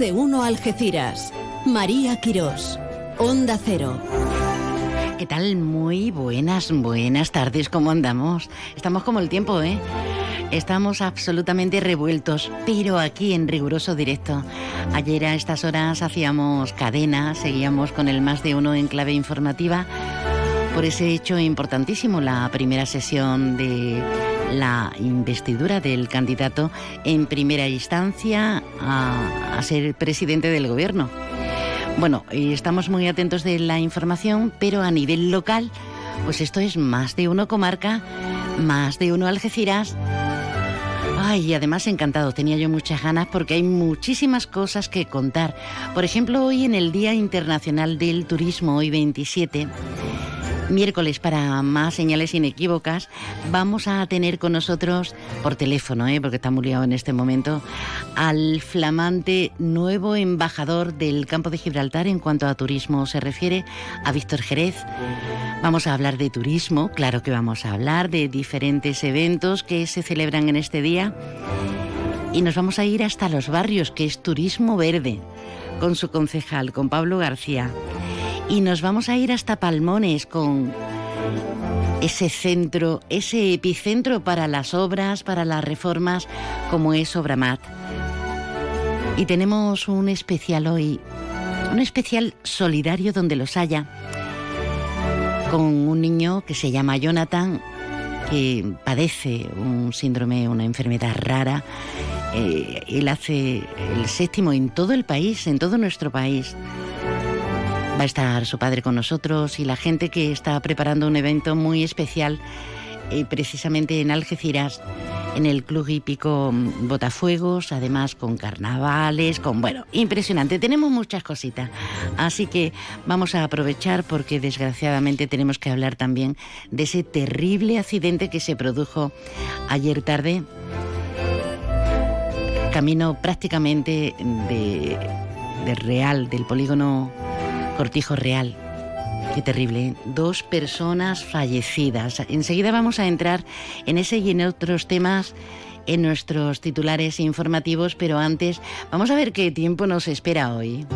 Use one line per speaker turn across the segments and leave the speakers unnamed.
de uno Algeciras. María Quirós. Onda Cero.
¿Qué tal? Muy buenas, buenas tardes. ¿Cómo andamos? Estamos como el tiempo, ¿eh? Estamos absolutamente revueltos, pero aquí en riguroso directo. Ayer a estas horas hacíamos cadena, seguíamos con el más de uno en clave informativa por ese hecho importantísimo, la primera sesión de la investidura del candidato en primera instancia a, a ser presidente del gobierno. Bueno, estamos muy atentos de la información, pero a nivel local, pues esto es más de uno comarca, más de uno Algeciras. Ay, además encantado, tenía yo muchas ganas porque hay muchísimas cosas que contar. Por ejemplo, hoy en el Día Internacional del Turismo, hoy 27, miércoles para más señales inequívocas, vamos a tener con nosotros por teléfono, ¿eh? porque está muy liado en este momento, al flamante nuevo embajador del campo de Gibraltar en cuanto a turismo se refiere, a Víctor Jerez. Vamos a hablar de turismo, claro que vamos a hablar de diferentes eventos que se celebran en este día y nos vamos a ir hasta los barrios, que es Turismo Verde, con su concejal, con Pablo García y nos vamos a ir hasta Palmones con ese centro, ese epicentro para las obras, para las reformas, como es Obramat. Y tenemos un especial hoy, un especial solidario donde los haya, con un niño que se llama Jonathan, que padece un síndrome, una enfermedad rara. Eh, él hace el séptimo en todo el país, en todo nuestro país. Va a estar su padre con nosotros y la gente que está preparando un evento muy especial eh, precisamente en Algeciras, en el Club Hípico mm, Botafuegos, además con carnavales, con, bueno, impresionante. Tenemos muchas cositas. Así que vamos a aprovechar porque desgraciadamente tenemos que hablar también de ese terrible accidente que se produjo ayer tarde, camino prácticamente de, de Real, del polígono Cortijo Real. Qué terrible. ¿eh? Dos personas fallecidas. Enseguida vamos a entrar en ese y en otros temas en nuestros titulares informativos, pero antes vamos a ver qué tiempo nos espera hoy.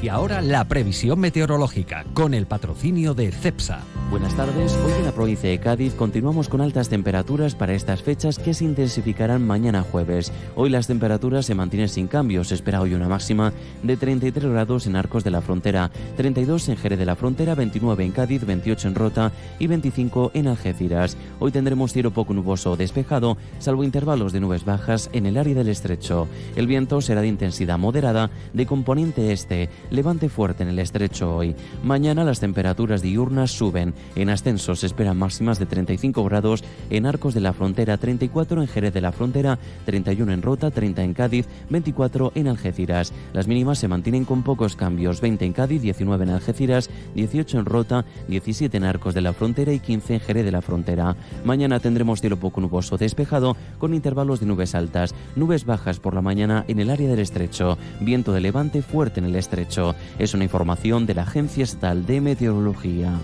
Y ahora la previsión meteorológica con el patrocinio de CEPSA.
Buenas tardes. Hoy en la provincia de Cádiz continuamos con altas temperaturas para estas fechas que se intensificarán mañana jueves. Hoy las temperaturas se mantienen sin cambios. Se espera hoy una máxima de 33 grados en Arcos de la Frontera, 32 en Jerez de la Frontera, 29 en Cádiz, 28 en Rota y 25 en Algeciras. Hoy tendremos cielo poco nuboso o despejado, salvo intervalos de nubes bajas en el área del estrecho. El viento será de intensidad moderada de componente este, levante fuerte en el estrecho hoy. Mañana las temperaturas diurnas suben. En ascenso se esperan máximas de 35 grados en Arcos de la Frontera, 34 en Jerez de la Frontera, 31 en Rota, 30 en Cádiz, 24 en Algeciras. Las mínimas se mantienen con pocos cambios, 20 en Cádiz, 19 en Algeciras, 18 en Rota, 17 en Arcos de la Frontera y 15 en Jerez de la Frontera. Mañana tendremos cielo poco nuboso despejado con intervalos de nubes altas, nubes bajas por la mañana en el área del estrecho, viento de levante fuerte en el estrecho. Es una información de la Agencia Estatal de Meteorología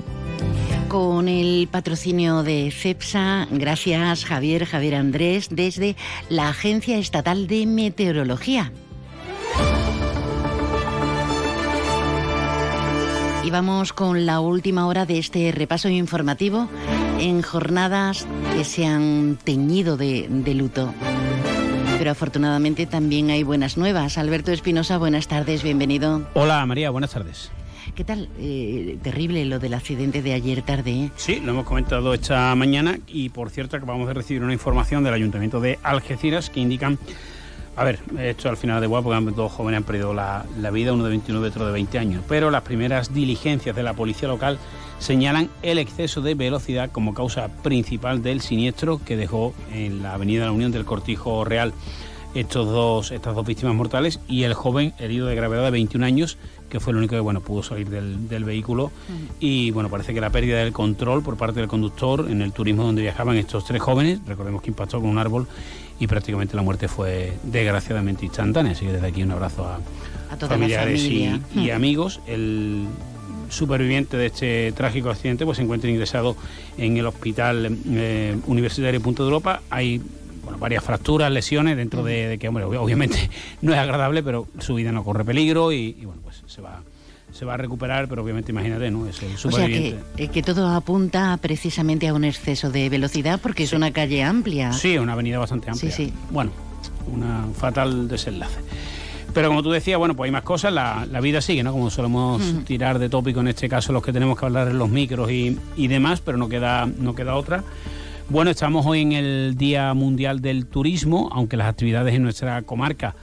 con el patrocinio de CEPSA. Gracias Javier, Javier Andrés, desde la Agencia Estatal de Meteorología. Y vamos con la última hora de este repaso informativo en jornadas que se han teñido de, de luto. Pero afortunadamente también hay buenas nuevas. Alberto Espinosa, buenas tardes, bienvenido.
Hola María, buenas tardes.
¿Qué tal? Eh, terrible lo del accidente de ayer tarde. ¿eh?
Sí, lo hemos comentado esta mañana y por cierto acabamos de recibir una información del Ayuntamiento de Algeciras que indican, a ver, esto al final de porque dos jóvenes han perdido la, la vida, uno de 29 y otro de 20 años, pero las primeras diligencias de la policía local señalan el exceso de velocidad como causa principal del siniestro que dejó en la avenida de la Unión del Cortijo Real estos dos, estas dos víctimas mortales y el joven herido de gravedad de 21 años que fue el único que bueno pudo salir del, del vehículo. Y bueno parece que la pérdida del control por parte del conductor en el turismo donde viajaban estos tres jóvenes recordemos que impactó con un árbol y prácticamente la muerte fue desgraciadamente instantánea. Así que desde aquí un abrazo a,
A toda la
familiares y,
familia.
y amigos. El superviviente de este trágico accidente pues se encuentra ingresado en el hospital eh, universitario Punto de Europa. Hay bueno, varias fracturas, lesiones, dentro de, que, hombre, obviamente no es agradable, pero su vida no corre peligro y, bueno, pues se va se va a recuperar, pero obviamente imagínate, ¿no? Es el superviviente.
O sea, que, que, todo apunta precisamente a un exceso de velocidad porque es una calle amplia.
Sí, una avenida bastante amplia.
Sí, sí.
Bueno, un fatal desenlace. Pero como tú decías, bueno, pues hay más cosas, la, vida sigue, ¿no? Como solemos tirar de tópico en este caso los que tenemos que hablar en los micros y, y demás, pero no queda, no queda otra. Bueno, estamos hoy en el Día Mundial del Turismo, aunque las actividades en nuestra comarca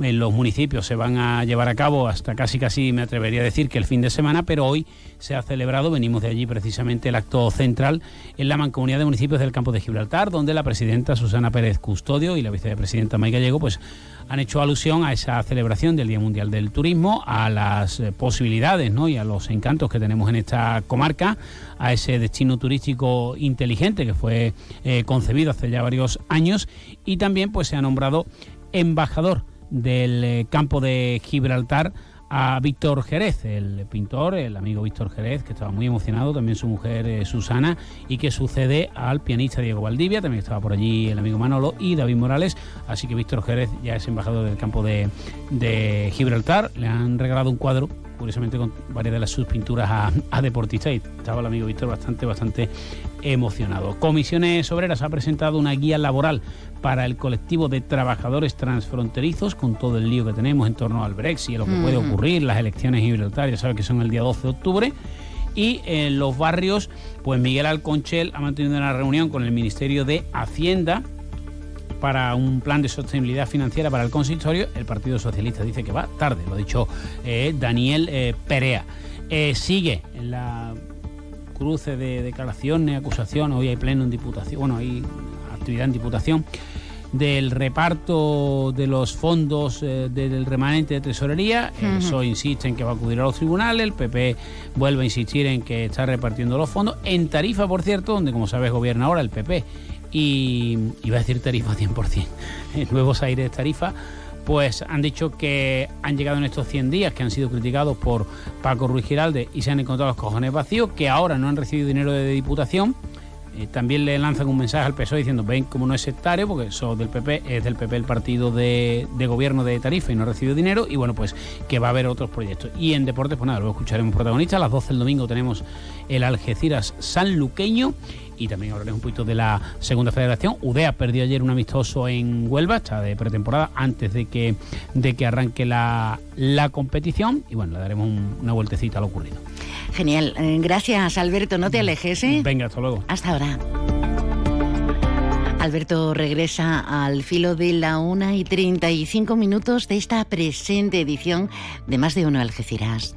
en los municipios se van a llevar a cabo hasta casi casi me atrevería a decir que el fin de semana, pero hoy se ha celebrado, venimos de allí precisamente el acto central en la Mancomunidad de Municipios del Campo de Gibraltar, donde la presidenta Susana Pérez Custodio y la vicepresidenta May Gallego pues han hecho alusión a esa celebración del Día Mundial del Turismo, a las eh, posibilidades ¿no? y a los encantos que tenemos en esta comarca, a ese destino turístico inteligente que fue eh, concebido hace ya varios años y también pues se ha nombrado embajador del eh, campo de Gibraltar a Víctor Jerez, el pintor, el amigo Víctor Jerez, que estaba muy emocionado, también su mujer eh, Susana, y que sucede al pianista Diego Valdivia, también estaba por allí el amigo Manolo y David Morales, así que Víctor Jerez ya es embajador del campo de, de Gibraltar, le han regalado un cuadro curiosamente con varias de las sus pinturas a, deportistas y estaba el amigo Víctor bastante, bastante emocionado. Comisiones Obreras ha presentado una guía laboral para el colectivo de trabajadores transfronterizos con todo el lío que tenemos en torno al Brexit, y lo que puede ocurrir, las elecciones Gibraltar, ya sabe que son el día 12 de octubre. Y en los barrios, pues Miguel Alconchel ha mantenido una reunión con el Ministerio de Hacienda para un plan de sostenibilidad financiera para el consistorio, el Partido Socialista dice que va tarde, lo ha dicho eh, Daniel eh, Perea. Eh, sigue en la cruce de declaraciones, acusaciones, hoy hay pleno en diputación, bueno, hay actividad en diputación del reparto de los fondos del remanente de tesorería. Eso insiste en que va a acudir a los tribunales. El PP vuelve a insistir en que está repartiendo los fondos. En Tarifa, por cierto, donde, como sabes, gobierna ahora el PP y iba a decir tarifa 100%, nuevos aires tarifa, pues han dicho que han llegado en estos 100 días, que han sido criticados por Paco Ruiz Giralde y se han encontrado los cojones vacíos, que ahora no han recibido dinero de diputación. Eh, también le lanzan un mensaje al PSOE diciendo, ven, como no es sectario, porque eso del PP es del PP el partido de, gobierno de Tarifa y no ha recibido dinero, y bueno, pues que va a haber otros proyectos. Y en deportes, pues nada, lo escucharemos protagonistas. A las 12 del domingo tenemos el Algeciras Sanluqueño y también hablaré un poquito de la segunda federación. UDEA perdió ayer un amistoso en Huelva, está de pretemporada, antes de que, de que arranque la, competición y bueno, le daremos una vueltecita a lo ocurrido.
Genial, eh, gracias Alberto, no te alejes. ¿eh?
Venga, hasta luego.
Hasta ahora. Alberto regresa al filo de la 1 y 35 minutos de esta presente edición de Más de Uno Algeciras.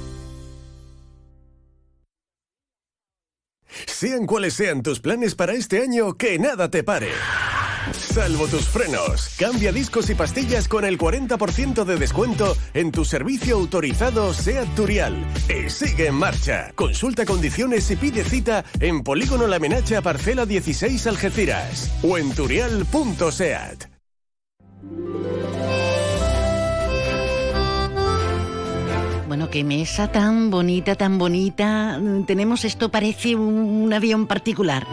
Sean cuales sean tus planes para este año, que nada te pare. Salvo tus frenos. Cambia discos y pastillas con el 40% de descuento en tu servicio autorizado SEAT Turial. Y sigue en marcha. Consulta condiciones y pide cita en Polígono La Menacha Parcela 16 Algeciras o en turial.seat.
Bueno, qué mesa tan bonita, tan bonita. Tenemos esto, parece un, avión particular.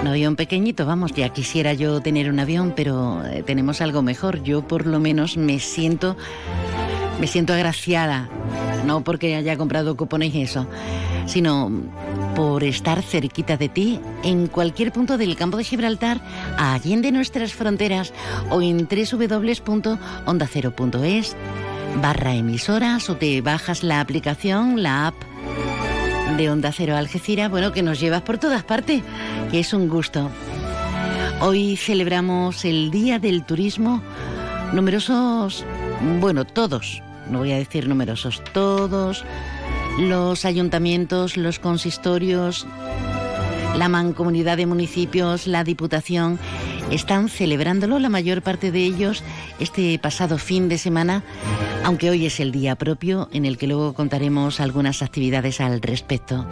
Un avión pequeñito, vamos, ya quisiera yo tener un avión, pero eh, tenemos algo mejor. Yo por lo menos me siento, me siento agraciada, no porque haya comprado cupones y eso, sino por estar cerquita de ti en cualquier punto del campo de Gibraltar, allende nuestras fronteras o en www.ondacero.es barra emisoras o te bajas la aplicación, la app de Onda Cero Algeciras, bueno, que nos llevas por todas partes, que es un gusto. Hoy celebramos el Día del Turismo. Numerosos, bueno, todos, no voy a decir numerosos, todos los ayuntamientos, los consistorios, la mancomunidad de municipios, la Diputación, están celebrándolo, la mayor parte de ellos, este pasado fin de semana, aunque hoy es el día propio en el que luego contaremos algunas actividades al respecto.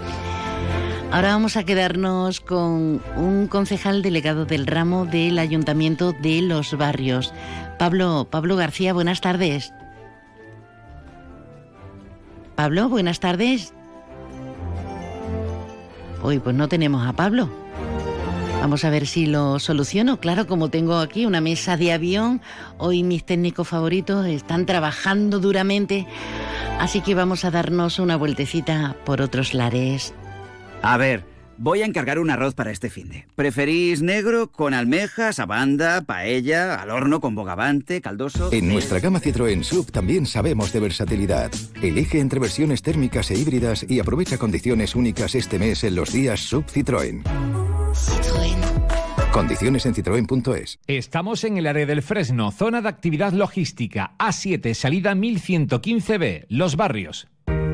Ahora vamos a quedarnos con un concejal delegado del ramo del Ayuntamiento de Los Barrios. Pablo, Pablo García, buenas tardes. Pablo, buenas tardes. Hoy pues no tenemos a Pablo. Vamos a ver si lo soluciono. Claro, como tengo aquí una mesa de avión, hoy mis técnicos favoritos están trabajando duramente, así que vamos a darnos una vueltecita por otros lares.
A ver, voy a encargar un arroz para este finde. ¿Preferís negro con almejas, abanda, paella, al horno con bogavante, caldoso?
En nuestra gama Citroën Sub también sabemos de versatilidad. Elige entre versiones térmicas e híbridas y aprovecha condiciones únicas este mes en los días Sub Citroën. Condiciones en citroen.es.
Estamos en el área del Fresno, zona de actividad logística, A7, salida 1115B, Los Barrios.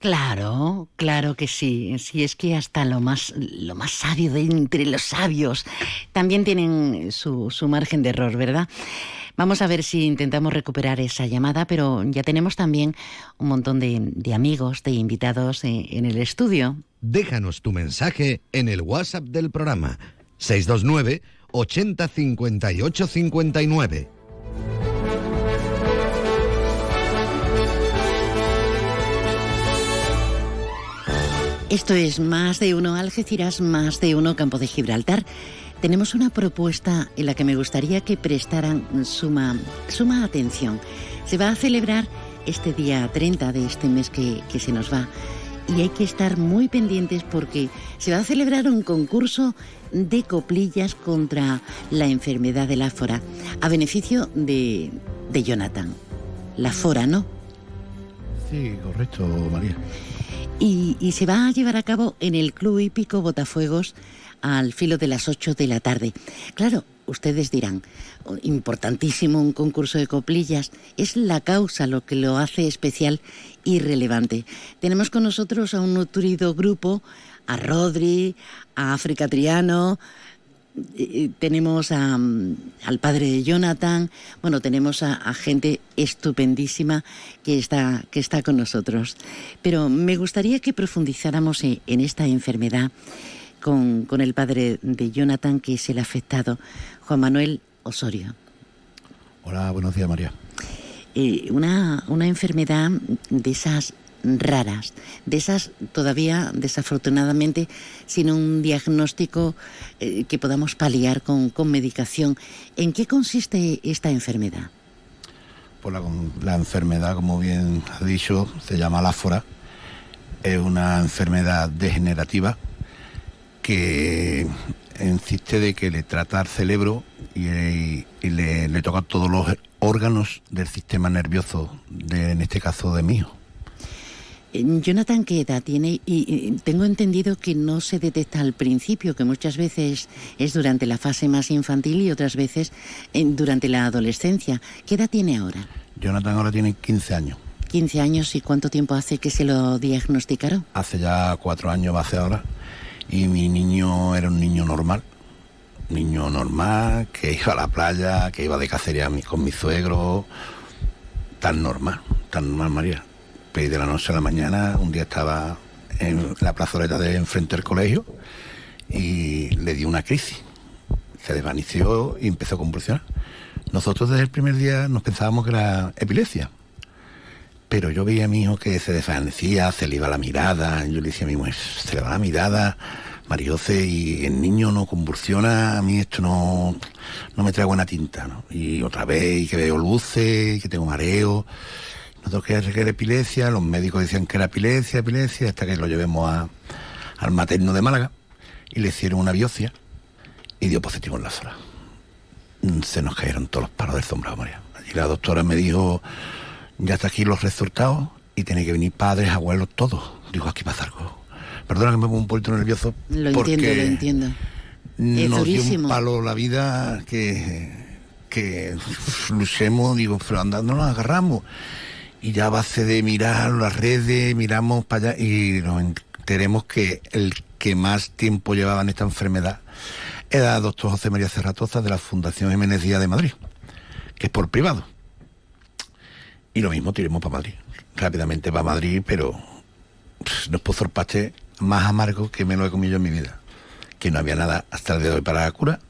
Claro, claro que sí. Si es que hasta lo más, lo más sabio de entre los sabios también tienen su, su margen de error, ¿verdad? Vamos a ver si intentamos recuperar esa llamada, pero ya tenemos también un montón de, de amigos, de invitados en, en el estudio.
Déjanos tu mensaje en el WhatsApp del programa 629 80 58 59.
Esto es Más de Uno Algeciras, Más de Uno Campo de Gibraltar. Tenemos una propuesta en la que me gustaría que prestaran suma, suma atención. Se va a celebrar este día 30 de este mes que, que se nos va y hay que estar muy pendientes porque se va a celebrar un concurso de coplillas contra la enfermedad de la fora a beneficio de, de Jonathan. La fora, ¿no?
Sí, correcto, María.
Y, se va a llevar a cabo en el Club Hípico Botafuegos al filo de las 8 de la tarde. Claro, ustedes dirán, "Oh, importantísimo un concurso de coplillas, es la causa lo que lo hace especial y relevante. Tenemos con nosotros a un nutrido grupo, a Rodri, a África Triano, tenemos a, mm, al padre de Jonathan, bueno, tenemos a, a gente estupendísima que está, que está con nosotros. Pero me gustaría que profundizáramos en, en esta enfermedad con, con el padre de Jonathan, que es el afectado, Juan Manuel Osorio.
Hola, buenos días, María.
Eh, una, una enfermedad de esas raras, de esas todavía desafortunadamente sin un diagnóstico eh, que podamos paliar con, con medicación. ¿En qué consiste esta enfermedad?
Pues la, enfermedad, como bien ha dicho, se llama láfora. Es una enfermedad degenerativa que insiste de que le trata al cerebro y, le, le toca todos los órganos del sistema nervioso, en este caso de mi hijo.
Eh, Jonathan, ¿qué edad tiene? Y, tengo entendido que no se detecta al principio, que muchas veces es durante la fase más infantil y otras veces en- durante la adolescencia. ¿Qué edad tiene ahora?
Jonathan ahora tiene 15 años.
15 años y cuánto tiempo hace que se lo diagnosticaron?
Hace ya cuatro años va a ser ahora. Y mi niño era un niño normal. Niño normal, que iba a la playa, que iba de cacería con mi suegro. Tan normal, tan normal, María. De la noche a la mañana, un día estaba en la plazoleta de enfrente del colegio y le dio una crisis. Se desvaneció y empezó a convulsionar. Nosotros desde el primer día nos pensábamos que era epilepsia. Pero yo veía a mi hijo que se desvanecía, se le iba la mirada. Yo le decía a mi mujer, se le va la mirada, Mariose, y el niño no convulsiona. A mí esto no, no me trae buena tinta. Y otra vez, y que veo luces, y que tengo mareo. Nosotros creíamos que era epilepsia, los médicos decían que era epilepsia, epilepsia, hasta que lo llevemos a- al materno de Málaga y le hicieron una biopsia y dio positivo en la zona. Mm, Se nos cayeron todos los palos del sombrado, María. Y la doctora me dijo, ya está aquí los resultados y tiene que venir padres, abuelos, todos. Digo, aquí pasa algo. Perdona que me pongo un poquito nervioso.
Lo
porque
entiendo, lo entiendo. Es
Nos dio
durísimo.
un palo la vida que, que luchemos, digo, pero andando nos agarramos. Y ya a base de mirar las redes, miramos para allá y nos enteremos que el que más tiempo llevaba en esta enfermedad era el doctor José María Cerratoza de la Fundación Jiménez Díaz de Madrid, que es por privado. Y lo mismo tiremos para Madrid, rápidamente para Madrid, pero pff, nos puso el paste más amargo que me lo he comido en mi vida. Que no había nada hasta el día de hoy para la cura,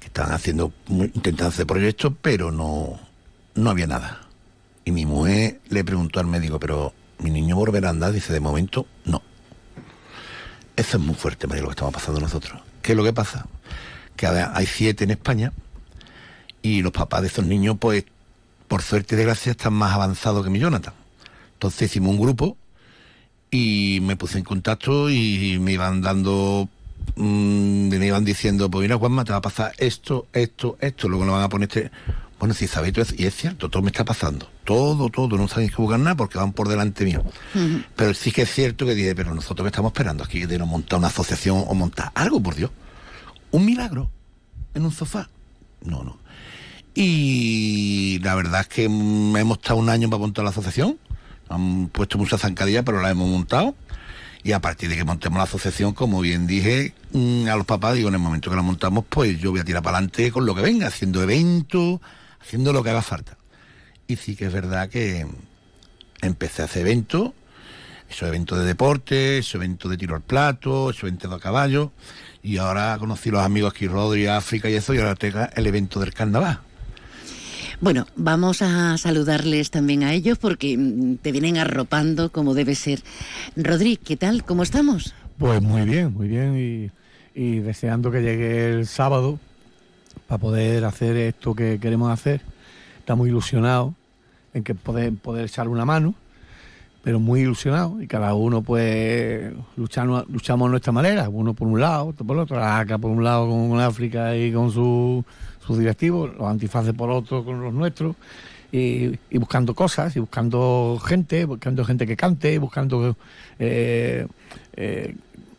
que estaban haciendo, intentando hacer proyectos, pero no, no había nada. Y mi mujer le preguntó al médico, pero mi niño volverá a andar, dice, de momento, no. Eso es muy fuerte, María, lo que estamos pasando nosotros. ¿Qué es lo que pasa? Que hay siete en España y los papás de esos niños, pues, por suerte y desgracia, están más avanzados que mi Jonathan. Entonces hicimos un grupo y me puse en contacto y me iban dando, mm, me iban diciendo, pues mira Juanma, te va a pasar esto, esto, esto, luego le van a poner este... Bueno, si sabéis todo eso, y es cierto, todo me está pasando, todo, todo, no sabéis que buscar nada porque van por delante mío. Pero sí que es cierto que dije, pero nosotros que estamos esperando aquí de no montar una asociación o montar algo, por Dios. Un milagro en un sofá. No, no. Y la verdad es que hemos estado un año para montar la asociación. Han puesto muchas zancadillas, pero la hemos montado. Y a partir de que montemos la asociación, como bien dije mm, a los papás, digo, en el momento que la montamos, pues yo voy a tirar para adelante con lo que venga, haciendo eventos, haciendo lo que haga falta. Y sí que es verdad que empecé a hacer eventos, esos eventos de deporte, esos eventos de tiro al plato, esos eventos a caballo. Y ahora conocí los amigos aquí, Rodri, África y eso, y ahora tengo el evento del carnaval.
Bueno, vamos a saludarles también a ellos porque mm, te vienen arropando como debe ser. Rodri, ¿qué tal? ¿Cómo estamos?
Pues muy bien, muy bien y, y deseando que llegue el sábado para poder hacer esto que queremos hacer. Estamos ilusionados en que poder, poder echar una mano, pero muy ilusionados y cada uno pues luchamos, luchamos a nuestra manera, uno por un lado, otro por el otro, la ACA por un lado con África y con su- sus directivos, los antifaces por otro con los nuestros. Y, buscando cosas, y buscando gente, buscando gente que cante, buscando eh, eh,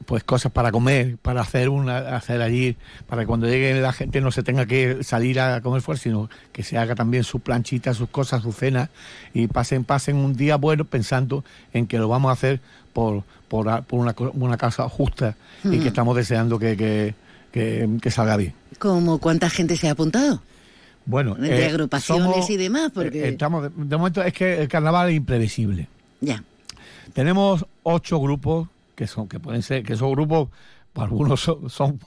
pues cosas para comer, para hacer una, hacer allí, para que cuando llegue la gente no se tenga que salir a comer fuera, sino que se haga también su planchita, sus cosas, su cena, y pasen, pasen un día bueno pensando en que lo vamos a hacer por, por, por una, una causa justa y que estamos deseando que, que, que- que salga bien.
¿Cómo cuánta gente se ha apuntado?
Bueno,
De
eh,
agrupaciones
somos-
y demás, porque...
eh, estamos, de, de momento es que el carnaval es imprevisible.
Ya.
Tenemos ocho grupos que son que pueden ser que esos grupos pues, algunos son, son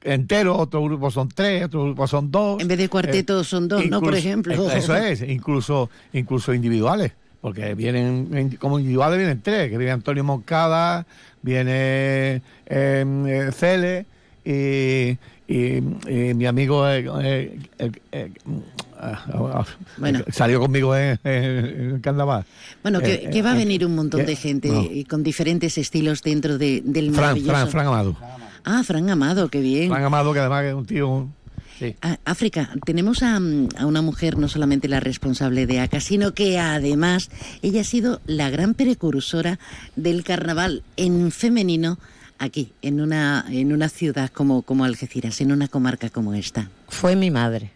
enteros, otros grupos son tres, otros grupos son dos.
En vez de cuartetos son dos, ¿no? Por ejemplo.
eh, Eso es, incluso incluso individuales, porque vienen en- como individuales vienen tres, que viene Antonio Moncada, viene eh, eh, Cele y, y- y mi amigo eh, eh, eh, eh,
Bueno.
salió conmigo en, en el carnaval.
Bueno, que,
Eh,
que va a
eh,
venir un montón
¿qué?
de gente
No.
y con diferentes estilos dentro de, del
Fran,
maravilloso...
Fran, Fran Amado.
Ah, Fran Amado, qué bien.
Fran Amado, que además es un tío
Ah, África, tenemos a, a una mujer no solamente la responsable de ACA, sino que además ella ha sido la gran precursora del carnaval en femenino aquí, en una, en una ciudad como, como Algeciras, en una comarca como esta.
Fue mi madre.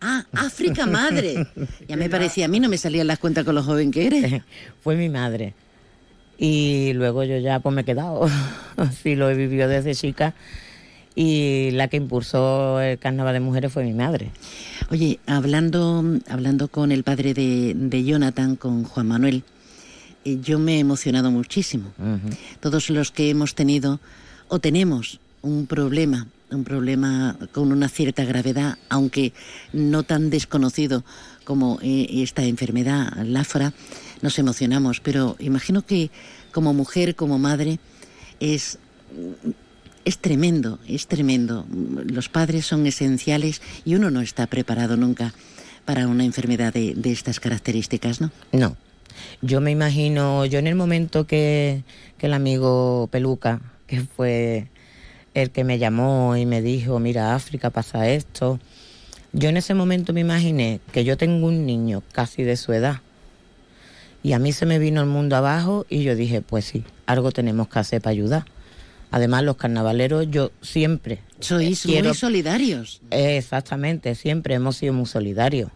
Ah, África madre. Ya me parecía, a mí no me salían las cuentas con lo joven que eres.
Fue mi madre. Y luego yo ya pues me he quedado. Así lo he vivido desde chica. Y la que impulsó el carnaval de mujeres fue mi madre.
Oye, hablando, hablando con el padre de, de Jonathan, con Juan Manuel, eh, yo me he emocionado muchísimo. Todos los que hemos tenido o tenemos un problema, un problema con una cierta gravedad, aunque no tan desconocido como eh, esta enfermedad, láfora, nos emocionamos. Pero imagino que como mujer, como madre, es es tremendo, es tremendo. Los padres son esenciales y uno no está preparado nunca para una enfermedad de, de estas características, ¿no?
No. Yo me imagino, yo en el momento que, que el amigo Peluca, que fue el que me llamó y me dijo, mira, África pasa esto, yo en ese momento me imaginé que yo tengo un niño casi de su edad. Y a mí se me vino el mundo abajo y yo dije, pues sí, algo tenemos que hacer para ayudar. Además, los carnavaleros, yo siempre.
Sois
quiero-
muy solidarios.
Exactamente, siempre hemos sido muy solidarios.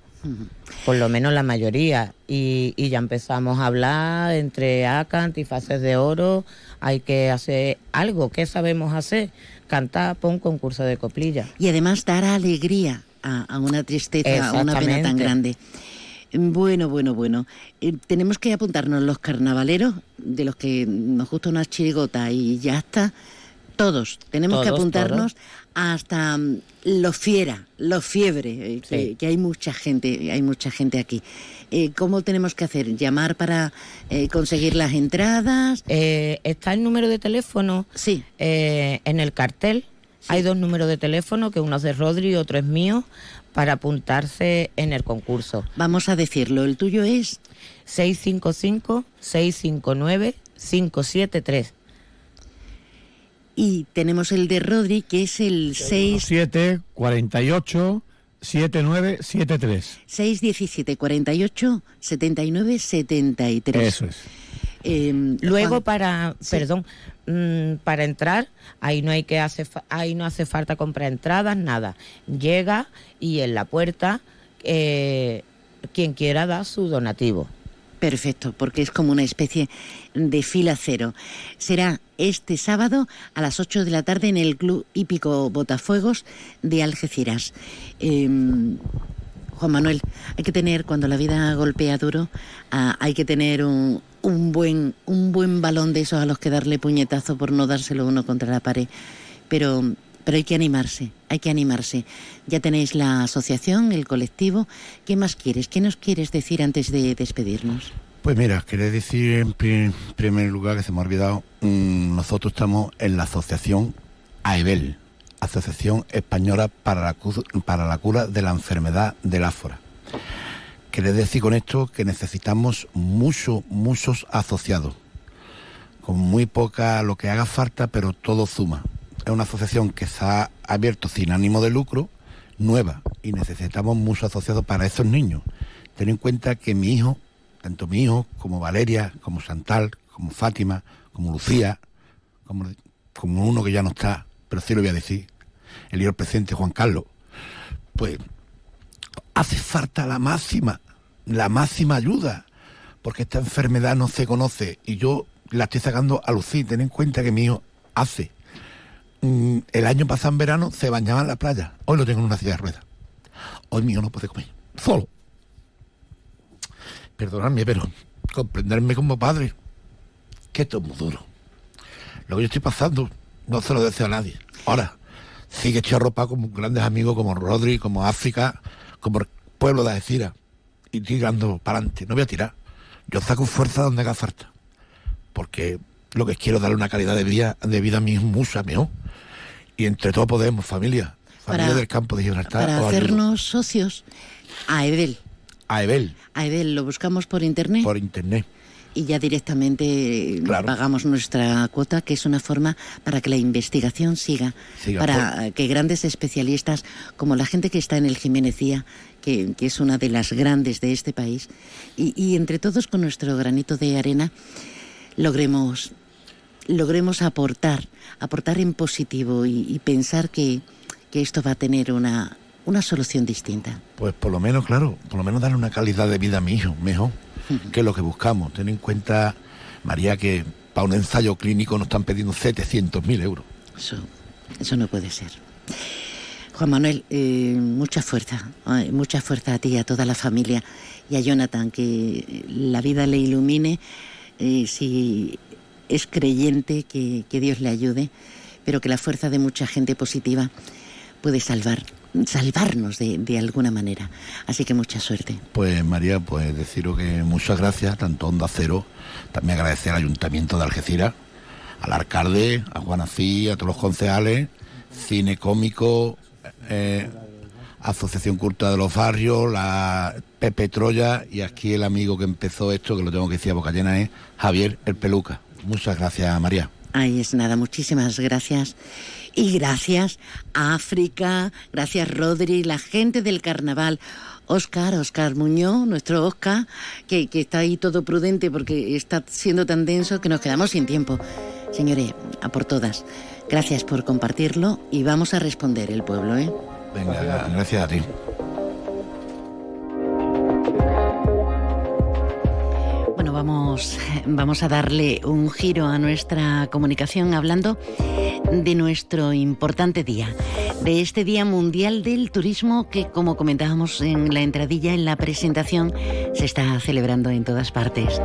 Por lo menos la mayoría. Y, y ya empezamos a hablar entre ACA, antifaces de oro. Hay que hacer algo. ¿Qué sabemos hacer? Cantar por un concurso de coplilla.
Y además dar alegría a, a una tristeza, a una pena tan grande. Bueno, bueno, bueno. Eh, tenemos que apuntarnos los carnavaleros, de los que nos gusta una chirigota y ya está. Todos. Tenemos que
Todos,
apuntarnos hasta mm, los fiera, los fiebre, eh, que, hay mucha gente, hay mucha gente aquí. Eh, ¿Cómo tenemos que hacer? ¿Llamar para eh, conseguir las entradas?
Eh, está el número de teléfono
sí.
en el cartel. Hay dos números de teléfono, que uno es de Rodri y otro es mío, para apuntarse en el concurso.
Vamos a decirlo, el tuyo es
655-659-573.
Y tenemos el de Rodri, que es el 6...
7 48 7973.
617 48 79 73.
Eso es.
Eh,
Luego
Juan-
para, perdón, mm, para entrar, ahí no hay que hace, fa- ahí no hace falta comprar entradas, nada. Llega y en la puerta eh, quien quiera da su donativo.
Perfecto, porque es como una especie de fila cero. Será este sábado a las 8 de la tarde en el Club Hípico Botafuegos de Algeciras. Eh, Juan Manuel, hay que tener, cuando la vida golpea duro, ah, hay que tener un, un buen, un buen balón de esos a los que darle puñetazo por no dárselo uno contra la pared. Pero, pero hay que animarse, hay que animarse. Ya tenéis la asociación, el colectivo. ¿Qué más quieres? ¿Qué nos quieres decir antes de despedirnos?
Pues mira, quería decir en pri- primer lugar que se me ha olvidado, mm, nosotros estamos en la asociación AEBEL, Asociación Española para la, para la Cura de la Enfermedad del Áfora. Quiere decir con esto que necesitamos muchos, muchos asociados, con muy poca lo que haga falta, pero todo suma. Es una asociación que se ha abierto sin ánimo de lucro, nueva, y necesitamos muchos asociados para esos niños. Ten en cuenta que mi hijo, tanto mi hijo como Valeria, como Santal, como Fátima, como Lucía, como, uno que ya no está, pero sí lo voy a decir, el hijo presidente Juan Carlos, pues hace falta la máxima, la máxima ayuda, porque esta enfermedad no se conoce y yo la estoy sacando a lucir. Ten en cuenta que mi hijo hace. Mm, el año pasado en verano se bañaba en la playa. Hoy lo tengo en una silla de ruedas. Hoy hijo no puede comer. Solo. Perdonadme, pero comprenderme como padre, que esto es muy duro. Lo que yo estoy pasando no se lo deseo a nadie. Ahora, sigue hecho ropa como grandes amigos como Rodri, como África, como el pueblo de Algeciras. Y tirando para adelante. No voy a tirar. Yo saco fuerza donde haga falta. Porque lo que quiero es darle una calidad de vida, de vida a mi musa, a mi hijo. Y entre todos podemos, familia. Familia
Para-
del campo de Gibraltar.
Para hacernos socios a Edel.
A Ebel,
A Edel, lo buscamos por internet.
por internet.
y ya directamente pagamos nuestra cuota, que es una forma para que la investigación siga,
Siga,
para que grandes especialistas, como la gente que está en el Jiménezía, que, que es una de las grandes de este país, y, y entre todos con nuestro granito de arena, logremos, logremos aportar, aportar en positivo y, y pensar que, que esto va a tener una, una solución distinta.
Pues por lo menos, claro, por lo menos darle una calidad de vida a mi hijo, mejor, que es lo que buscamos. Ten en cuenta, María, que para un ensayo clínico nos están pidiendo 700.000 euros.
Eso, eso no puede ser. Juan Manuel, eh, mucha fuerza, mucha fuerza a ti a toda la familia y a Jonathan, que la vida le ilumine, eh, si es creyente, que, que Dios le ayude, pero que la fuerza de mucha gente positiva puede salvar, salvarnos de, de alguna manera. Así que mucha suerte.
Pues María, pues deciros que muchas gracias, tanto Onda Cero, también agradecer al Ayuntamiento de Algeciras, al alcalde, a Juan Ací, a todos los concejales, cine cómico, eh, Asociación Culta de los Barrios, la Pepe Troya y aquí el amigo que empezó esto, que lo tengo que decir a boca llena, es Javier el Peluca. Muchas gracias, María.
Ahí es nada, muchísimas gracias. Y gracias a África, gracias Rodri, la gente del carnaval. Oscar, Oscar Muñoz, nuestro Oscar, que, que está ahí todo prudente porque está siendo tan denso que nos quedamos sin tiempo. Señores, a por todas, gracias por compartirlo y vamos a responder el pueblo, ¿eh?
Venga, gracias a ti.
Vamos, a darle un giro a nuestra comunicación hablando de nuestro importante día, de este Día Mundial del Turismo que, como comentábamos en la entradilla, en la presentación, se está celebrando en todas partes.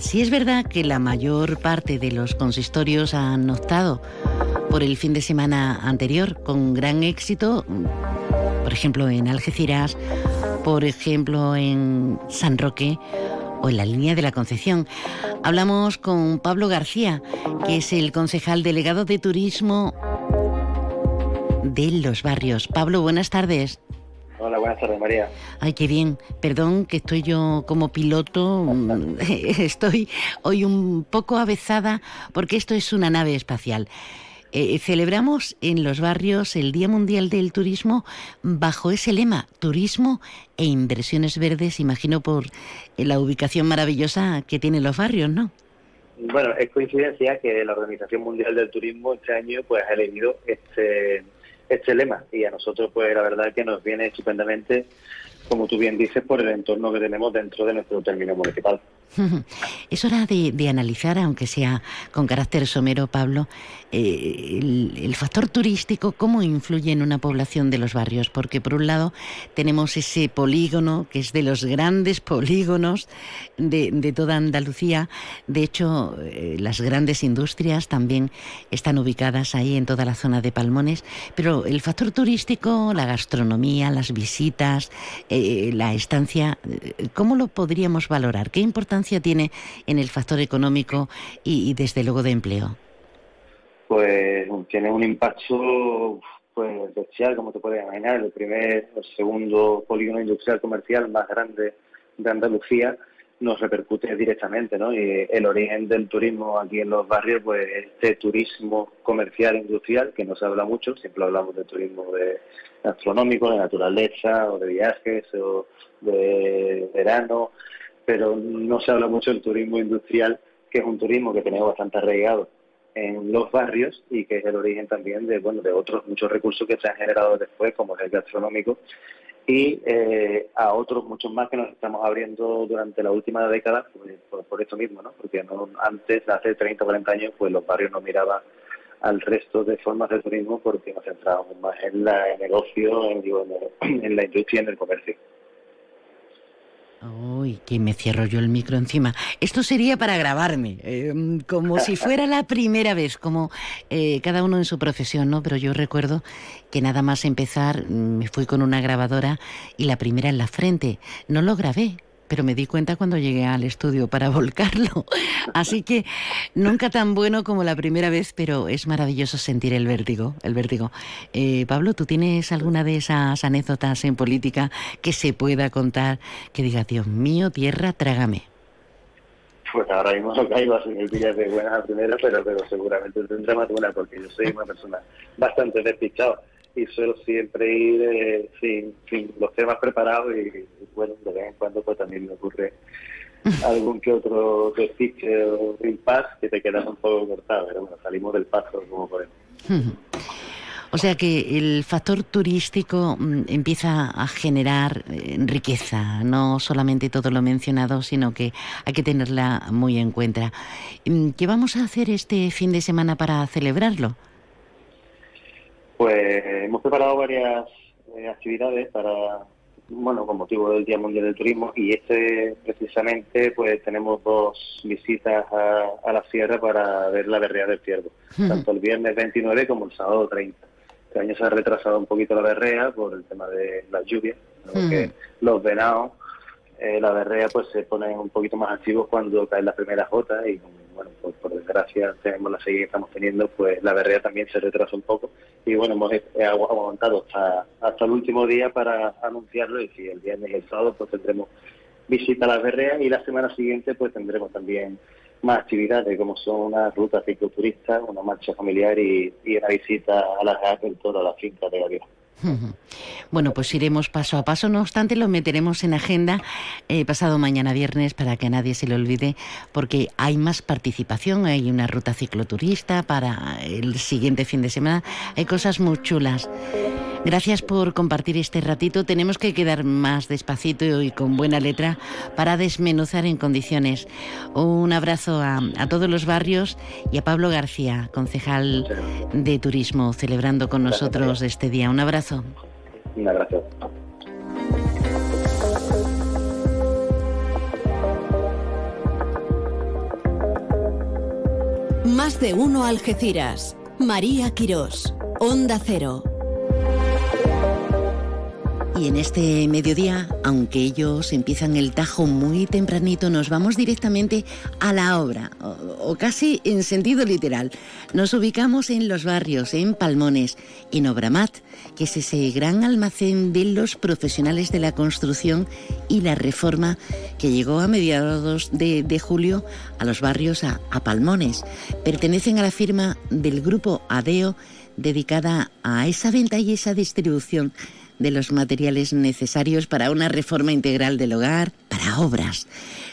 Sí es verdad que la mayor parte de los consistorios han optado por el fin de semana anterior con gran éxito, por ejemplo en Algeciras, por ejemplo en San Roque o en la línea de la Concepción. Hablamos con Pablo García, que es el concejal delegado de turismo de los barrios. Pablo, buenas tardes.
Hola, buenas tardes, María.
Ay, qué bien. Perdón que estoy yo como piloto. Estoy hoy un poco avezada porque esto es una nave espacial. Eh, celebramos en los barrios el Día Mundial del Turismo bajo ese lema, turismo e inversiones verdes, imagino por eh, la ubicación maravillosa que tienen los barrios, ¿no?
Bueno, es coincidencia que la Organización Mundial del Turismo este año pues ha elegido este este lema y a nosotros pues la verdad que nos viene estupendamente, como tú bien dices, por el entorno que tenemos dentro de nuestro término municipal.
Es hora de, analizar, aunque sea con carácter somero, Pablo, eh, el, factor turístico, cómo influye en una población de los barrios. Porque por un lado tenemos ese polígono, que es de los grandes polígonos de, toda Andalucía. De hecho, eh, las grandes industrias también están ubicadas ahí en toda la zona de Palmones. Pero el factor turístico, la gastronomía, las visitas, la estancia, eh, ¿cómo lo podríamos valorar? ¿Qué importancia tiene en el factor económico y, desde luego de empleo?
Pues tiene un impacto pues como te puedes imaginar, el primer o segundo polígono industrial comercial más grande de Andalucía nos repercute directamente, ¿no? Y el origen del turismo aquí en los barrios, pues este turismo comercial industrial, que no se habla mucho, siempre hablamos de turismo de gastronómico, de naturaleza, o de viajes, o de verano, pero no se habla mucho del turismo industrial, que es un turismo que tenemos bastante arraigado en los barrios y que es el origen también de bueno de otros muchos recursos que se han generado después, como es el gastronómico, y eh, a otros muchos más que nos estamos abriendo durante la última década pues, por, por esto mismo, ¿no? Porque no, antes, hace 30 o 40 años, pues los barrios no miraban al resto de formas de turismo porque nos centrábamos más en la en negocio, en, digo, en la industria y en el comercio.
Uy, que me cierro yo el micro encima. Esto sería para grabarme, eh, como si fuera la primera vez, como eh, cada uno en su profesión, ¿no? Pero yo recuerdo que nada más empezar mm, me fui con una grabadora y la primera en la frente. No lo grabé, pero me di cuenta cuando llegué al estudio para volcarlo. Así que nunca tan bueno como la primera vez, pero es maravilloso sentir el vértigo, el vértigo. Eh, Pablo, ¿tú tienes alguna de esas anécdotas en política que se pueda contar que diga, Dios mío, tierra, trágame?
Pues ahora mismo no caigo así día de buenas a primera, pero, pero seguramente tendré más buena porque yo soy una persona bastante despistada y suelo siempre ir eh, sin, los temas preparados y, bueno, de vez en cuando pues también me ocurre algún que otro despiste o impasse que te quedas un poco cortado, pero bueno, salimos del paso como podemos.
O sea que el factor turístico mm, empieza a generar eh, riqueza, no solamente todo lo mencionado, sino que hay que tenerla muy en cuenta. Mm, ¿Qué vamos a hacer este fin de semana para celebrarlo?
Pues hemos preparado varias eh, actividades para, bueno, con motivo del Día Mundial del Turismo y este precisamente, pues tenemos dos visitas a, a la sierra para ver la berrea del ciervo, tanto el viernes 29 como el sábado 30. Este año se ha retrasado un poquito la berrea por el tema de las lluvias, porque los venados, eh, la berrea, pues se ponen un poquito más activos cuando caen las primeras gotas y, bueno, pues, por desgracia tenemos la sequía que estamos teniendo, pues la berrea también se retrasa un poco y, bueno, hemos eh, agu- aguantado hasta, hasta el último día para anunciarlo y si el viernes y el sábado, pues tendremos visita a las berreas y la semana siguiente, pues tendremos también más actividades como son una ruta cicloturista, una marcha familiar y, y una visita a las del toro a la finca de Gavión.
Bueno, pues iremos paso a paso, no obstante lo meteremos en agenda eh, pasado mañana viernes para que nadie se le olvide, porque hay más participación, hay una ruta cicloturista para el siguiente fin de semana, hay cosas muy chulas. Gracias por compartir este ratito, tenemos que quedar más despacito y con buena letra para desmenuzar en condiciones. Un abrazo a, a todos los barrios y a Pablo García, concejal de turismo, celebrando con nosotros este día. Un abrazo.
Un abrazo.
Más de uno Algeciras. María Quirós. Onda Cero.
Y en este mediodía, aunque ellos empiezan el tajo muy tempranito, nos vamos directamente a la obra, o, o casi en sentido literal. Nos ubicamos en los barrios, en Palmones, en Obramat, que es ese gran almacén de los profesionales de la construcción y la reforma que llegó a mediados de, de julio a los barrios a, a Palmones. Pertenecen a la firma del grupo ADEO dedicada a esa venta y esa distribución de los materiales necesarios para una reforma integral del hogar, para obras.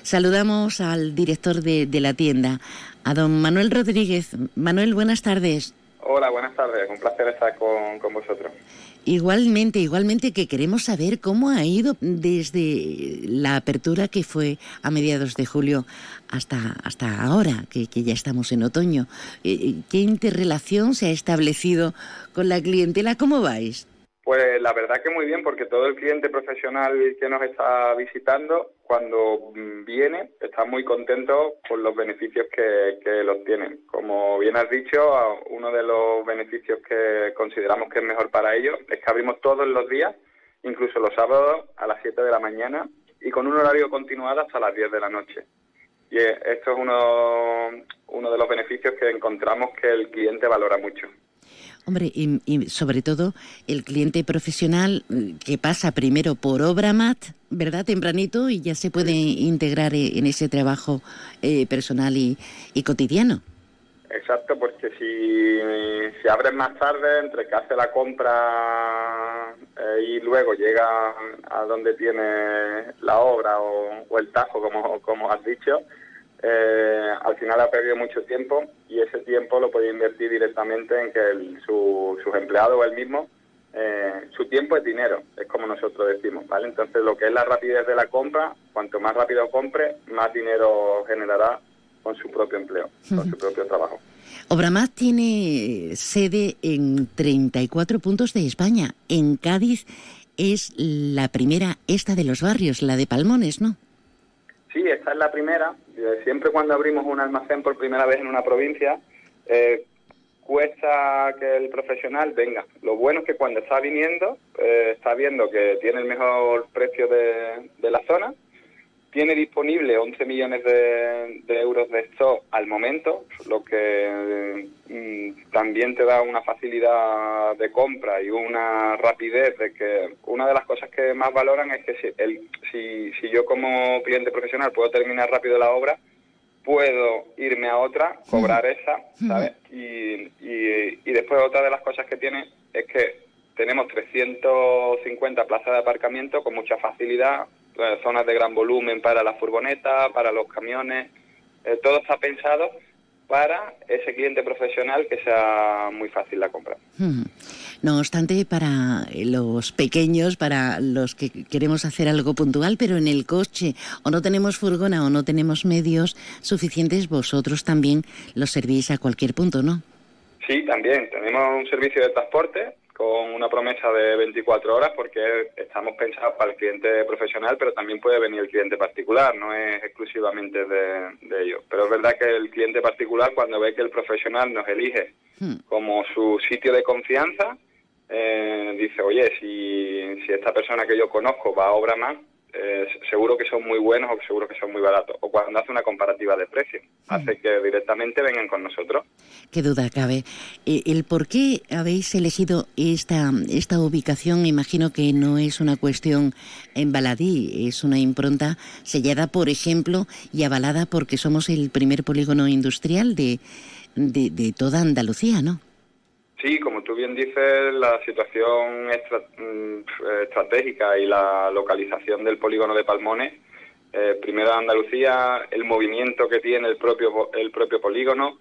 Saludamos al director de, de la tienda, a don Manuel Rodríguez. Manuel, buenas tardes.
Hola, buenas tardes. Un placer estar con, con vosotros.
Igualmente, igualmente que queremos saber cómo ha ido desde la apertura que fue a mediados de julio hasta, hasta ahora, que, que ya estamos en otoño. Eh, ¿Qué interrelación se ha establecido con la clientela? ¿Cómo vais?
Pues la verdad que muy bien, porque todo el cliente profesional que nos está visitando, cuando mm, viene, está muy contento por los beneficios que, los tienen. Como bien has dicho, uno de los beneficios que consideramos que es mejor para ellos es que abrimos todos los días, incluso los sábados a las 7 de la mañana y con un horario continuado hasta las 10 de la noche. Y eh, esto es uno, uno de los beneficios que encontramos que el cliente valora mucho.
Hombre, y, y sobre todo el cliente profesional eh, que pasa primero por Obramat, ¿verdad? Tempranito y ya se puede integrar eh, en ese trabajo eh, personal y, y cotidiano.
Exacto, porque si, si abres más tarde, entre que hace la compra eh, y luego llega a donde tiene la obra o, o el tajo, como, como has dicho, eh, al final ha perdido mucho tiempo y ese tiempo lo puede invertir directamente en que el- su, sus empleados o él mismo, eh, su tiempo es dinero, es como nosotros decimos, ¿vale? Entonces lo que es la rapidez de la compra, cuanto más rápido compre, más dinero generará con su propio empleo, con su propio trabajo.
Obramat tiene sede en 34 puntos de España. En Cádiz es la primera, esta de los barrios, la de Palmones, ¿no?
Sí, esta es la primera. Eh, Siempre cuando abrimos un almacén por primera vez en una provincia, eh, cuesta que el profesional venga. Lo bueno es que cuando está viniendo, eh, está viendo que tiene el mejor precio de, de la zona, tiene disponible 11 millones de, de euros de stock al momento, lo que mm, también te da una facilidad de compra y una rapidez de que una de las cosas que más valoran es que si, el, si, si yo como cliente profesional puedo terminar rápido la obra, puedo irme a otra, cobrar esa, ¿sabes? Y, y, y después otra de las cosas que tiene es que tenemos 350 plazas de aparcamiento con mucha facilidad, zonas de gran volumen para la furgoneta, para los camiones, eh, todo está pensado para ese cliente profesional que sea muy fácil la compra.
Hmm. No obstante, para los pequeños, para los que queremos hacer algo puntual, pero en el coche o no tenemos furgona o no tenemos medios suficientes, vosotros también los servís a cualquier punto, ¿no?
Sí, también. Tenemos un servicio de transporte con una promesa de 24 horas porque estamos pensados para el cliente profesional, pero también puede venir el cliente particular, no es exclusivamente de, de ellos. Pero es verdad que el cliente particular cuando ve que el profesional nos elige
Hmm.
como su sitio de confianza, eh, dice, oye, si, si esta persona que yo conozco va a obra más, eh, seguro que son muy buenos o seguro que son muy baratos. O cuando hace una comparativa de precios, hace que directamente vengan con nosotros.
Qué duda cabe. El por qué habéis elegido esta, esta ubicación, imagino que no es una cuestión en baladí, es una impronta sellada, por ejemplo, y avalada porque somos el primer polígono industrial de, de, de toda Andalucía, ¿no?
Sí, como tú bien dices, la situación estra- mm, estratégica y la localización del polígono de Palmones, eh, primero Andalucía, el movimiento que tiene el propio el propio polígono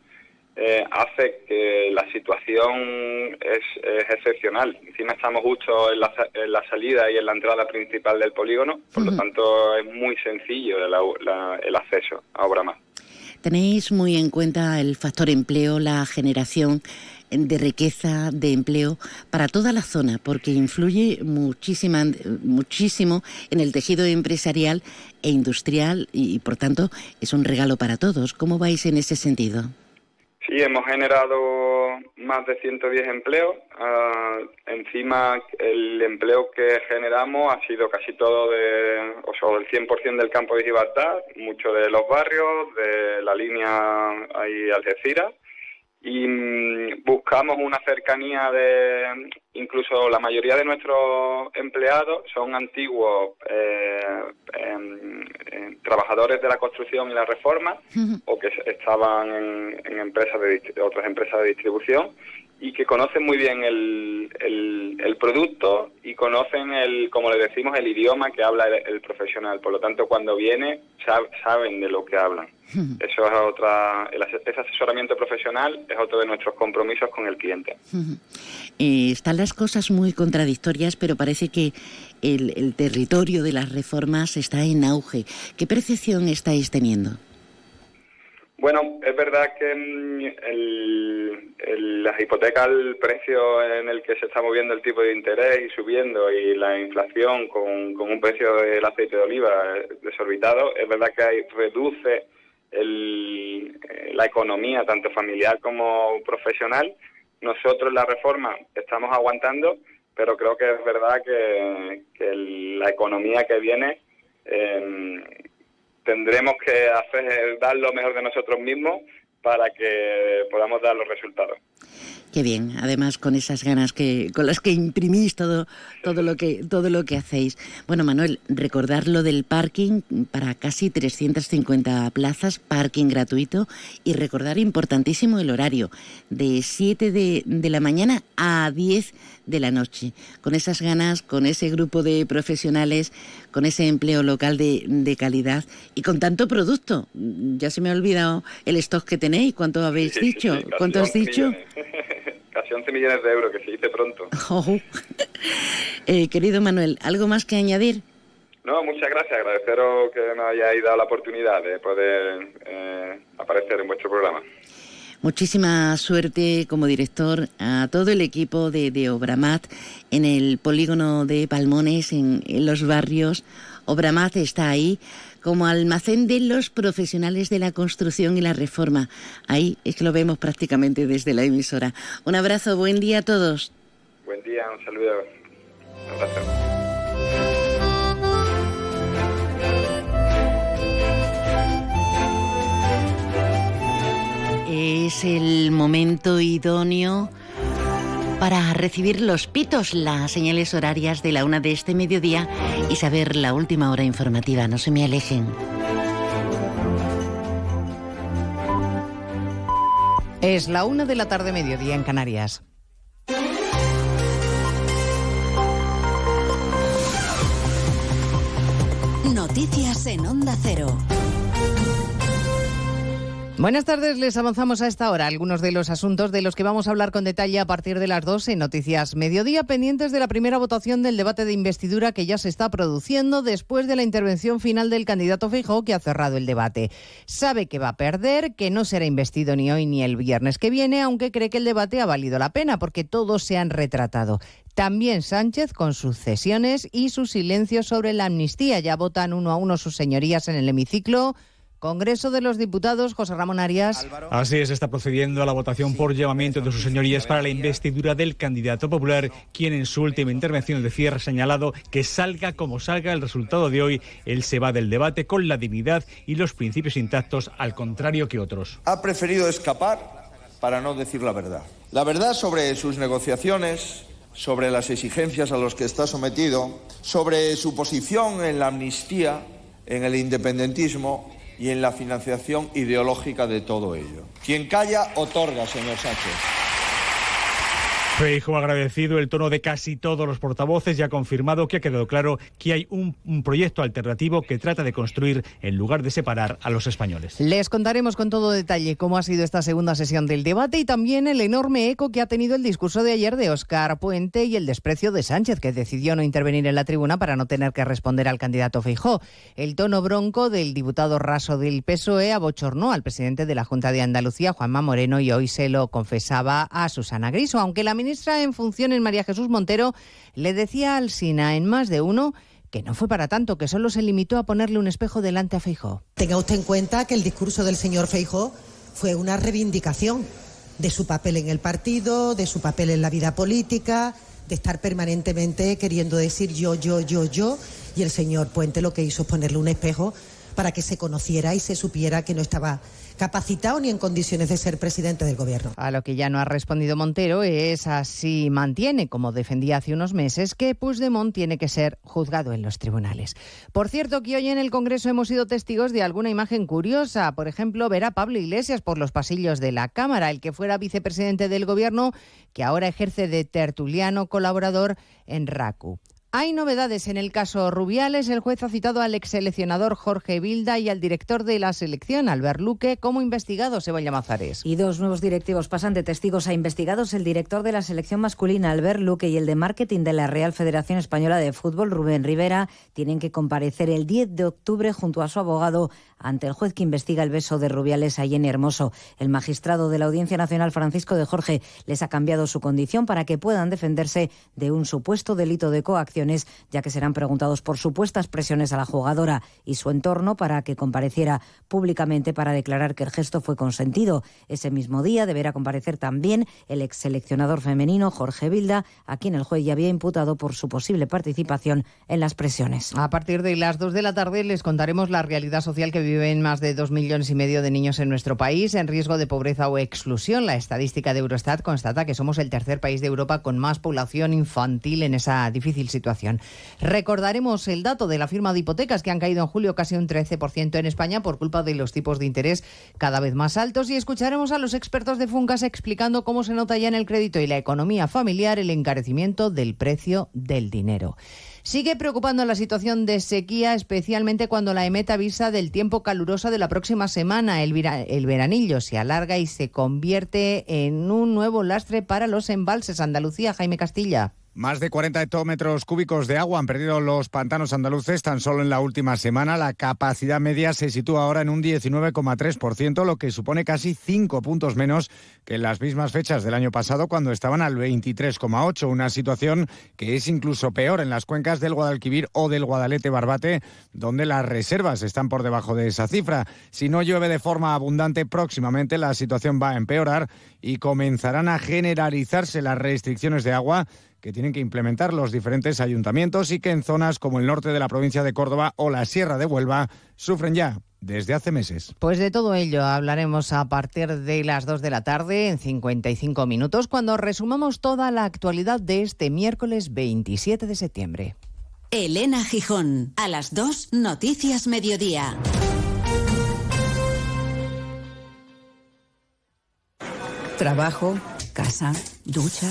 eh, hace que la situación es, es excepcional. Encima estamos justo en la, en la salida y en la entrada principal del polígono, por lo tanto es muy sencillo la- la- el acceso a obra más.
Tenéis muy en cuenta el factor empleo, la generación de riqueza, de empleo para toda la zona, porque influye muchísima, muchísimo en el tejido empresarial e industrial y, por tanto, es un regalo para todos. ¿Cómo vais en ese sentido?
Sí, hemos generado más de 110 empleos. Ah, encima, el empleo que generamos ha sido casi todo de, o sea, el 100% del campo de Gibraltar, mucho de los barrios, de la línea ahí Algeciras. Y mm, buscamos una cercanía de, incluso la mayoría de nuestros empleados son antiguos eh, em, em, trabajadores de la construcción y la reforma o que estaban en, en empresas de otras empresas de distribución y que conocen muy bien el, el, el producto y conocen el, como le decimos, el idioma que habla el, el profesional. Por lo tanto, cuando viene, sab- saben de lo que hablan. Eso es otra, el ese asesoramiento profesional es otro de nuestros compromisos con el cliente.
Eh, están las cosas muy contradictorias, pero parece que el, el territorio de las reformas está en auge. ¿Qué percepción estáis teniendo?
Bueno, es verdad que mm, el- las hipotecas, el precio en el que se está moviendo el tipo de interés y subiendo y la inflación con, un precio del aceite de oliva eh, desorbitado, es verdad que reduce el- eh, la economía tanto familiar como profesional. Nosotros la reforma estamos aguantando, pero creo que es verdad que, que la economía que viene em, tendremos que hacer dar lo mejor de nosotros mismos para que podamos dar los resultados.
Qué bien, además con esas ganas que con las que imprimís todo todo lo que todo lo que hacéis. Bueno, Manuel, recordar lo del parking para casi 350 plazas, parking gratuito y recordar importantísimo el horario de 7 de, de la mañana a 10 de la noche. Con esas ganas, con ese grupo de profesionales, con ese empleo local de, de calidad y con tanto producto. Ya se me ha olvidado el stock que tenéis, ¿cuánto habéis
Sí, sí,
dicho?
sí, casi
¿Cuánto has
11
dicho?
millones. Casi 11 millones de euros, que se dice pronto.
Oh. Eh, querido Manuel, ¿algo más que añadir?
No, muchas gracias. Agradeceros que nos hayáis dado la oportunidad de poder eh, aparecer en vuestro programa.
Muchísima suerte como director a todo el equipo de, de Obramat en el polígono de Palmones, en, en los barrios. Obramat está ahí como almacén de los profesionales de la construcción y la reforma. Ahí es que lo vemos prácticamente desde la emisora. Un abrazo, buen día a todos.
Buen día, un saludo. Un abrazo.
Es el momento idóneo para recibir los pitos, las señales horarias de la una de este mediodía y saber la última hora informativa. No se me alejen.
Es la una de la tarde, mediodía en Canarias.
Noticias en Onda Cero.
Buenas tardes, les avanzamos a esta hora algunos de los asuntos de los que vamos a hablar con detalle a partir de las 12 en Noticias Mediodía, pendientes de la primera votación del debate de investidura que ya se está produciendo después de la intervención final del candidato Feijóo que ha cerrado el debate. Sabe que va a perder, que no será investido ni hoy ni el viernes que viene, aunque cree que el debate ha valido la pena porque todos se han retratado. También Sánchez con sus cesiones y su silencio sobre la amnistía. Ya votan uno a uno sus señorías en el hemiciclo. Congreso de los Diputados, José Ramón Arias.
Así es, está procediendo a la votación por llamamiento de sus señorías para la investidura del candidato popular, quien en su última intervención de cierre ha señalado que salga como salga el resultado de hoy, él se va del debate con la dignidad y los principios intactos, al contrario que otros.
Ha preferido escapar para no decir la verdad. La verdad sobre sus negociaciones, sobre las exigencias a las que está sometido, sobre su posición en la amnistía, en el independentismo y en la financiación ideológica de todo ello. Quien calla, otorga, señor Sánchez.
Feijo ha agradecido el tono de casi todos los portavoces y ha confirmado que ha quedado claro que hay un, un, proyecto alternativo que trata de construir en lugar de separar a los españoles.
Les contaremos con todo detalle cómo ha sido esta segunda sesión del debate y también el enorme eco que ha tenido el discurso de ayer de Óscar Puente y el desprecio de Sánchez, que decidió no intervenir en la tribuna para no tener que responder al candidato Feijó. El tono bronco del diputado raso del PSOE abochornó al presidente de la Junta de Andalucía, Juanma Moreno, y hoy se lo confesaba a Susana Griso, aunque la ministra en funciones, María Jesús Montero, le decía al SINA en más de uno que no fue para tanto, que solo se limitó a ponerle un espejo delante a Feijó.
Tenga usted en cuenta que el discurso del señor Feijó fue una reivindicación de su papel en el partido, de su papel en la vida política, de estar permanentemente queriendo decir yo, yo, yo, yo, y el señor Puente lo que hizo es ponerle un espejo para que se conociera y se supiera que no estaba capacitado ni en condiciones de ser presidente del gobierno.
A lo que ya no ha respondido Montero es así mantiene, como defendía hace unos meses, que Puigdemont tiene que ser juzgado en los tribunales. Por cierto, que hoy en el Congreso hemos sido testigos de alguna imagen curiosa. Por ejemplo, ver a Pablo Iglesias por los pasillos de la Cámara, el que fuera vicepresidente del gobierno, que ahora ejerce de tertuliano colaborador en RACU. Hay novedades en el caso Rubiales. El juez ha citado al ex seleccionador Jorge Vilda y al director de la selección, Albert Luque, como investigados, Eva Llamazares.
Y dos nuevos directivos pasan de testigos a investigados. El director de la selección masculina, Albert Luque, y el de marketing de la Real Federación Española de Fútbol, Rubén Rivera, tienen que comparecer el 10 de octubre junto a su abogado ante el juez que investiga el beso de Rubiales a Jenny Hermoso. El magistrado de la Audiencia Nacional, Francisco de Jorge, les ha cambiado su condición para que puedan defenderse de un supuesto delito de coacción ya que serán preguntados por supuestas presiones a la jugadora y su entorno para que compareciera públicamente para declarar que el gesto fue consentido. Ese mismo día deberá comparecer también el ex seleccionador femenino Jorge Vilda, a quien el juez ya había imputado por su posible participación en las presiones.
A partir de las dos de la tarde les contaremos la realidad social que viven más de dos millones y medio de niños en nuestro país en riesgo de pobreza o exclusión. La estadística de Eurostat constata que somos el tercer país de Europa con más población infantil en esa difícil situación. Recordaremos el dato de la firma de hipotecas que han caído en julio casi un 13% en España por culpa de los tipos de interés cada vez más altos y escucharemos a los expertos de Funcas explicando cómo se nota ya en el crédito y la economía familiar el encarecimiento del precio del dinero. Sigue preocupando la situación de sequía, especialmente cuando la EMET avisa del tiempo caluroso de la próxima semana. El, el, veranillo se alarga y se convierte en un nuevo lastre para los embalses. Andalucía, Jaime Castilla.
Más de 40 hectómetros cúbicos de agua han perdido los pantanos andaluces tan solo en la última semana. La capacidad media se sitúa ahora en un 19,3%, lo que supone casi 5 puntos menos que en las mismas fechas del año pasado, cuando estaban al 23,8%. Una situación que es incluso peor en las cuencas del Guadalquivir o del Guadalete Barbate, donde las reservas están por debajo de esa cifra. Si no llueve de forma abundante próximamente, la situación va a empeorar y comenzarán a generalizarse las restricciones de agua que tienen que implementar los diferentes ayuntamientos y que en zonas como el norte de la provincia de Córdoba o la Sierra de Huelva sufren ya desde hace meses.
Pues de todo ello hablaremos a partir de las 2 de la tarde en 55 minutos cuando resumamos toda la actualidad de este miércoles 27 de septiembre.
Elena Gijón, a las 2 Noticias Mediodía.
Trabajo, casa, ducha,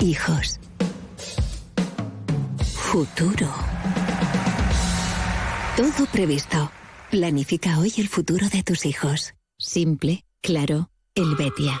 Hijos. Futuro. Todo previsto. Planifica hoy el futuro de tus hijos. Simple, claro, Helvetia.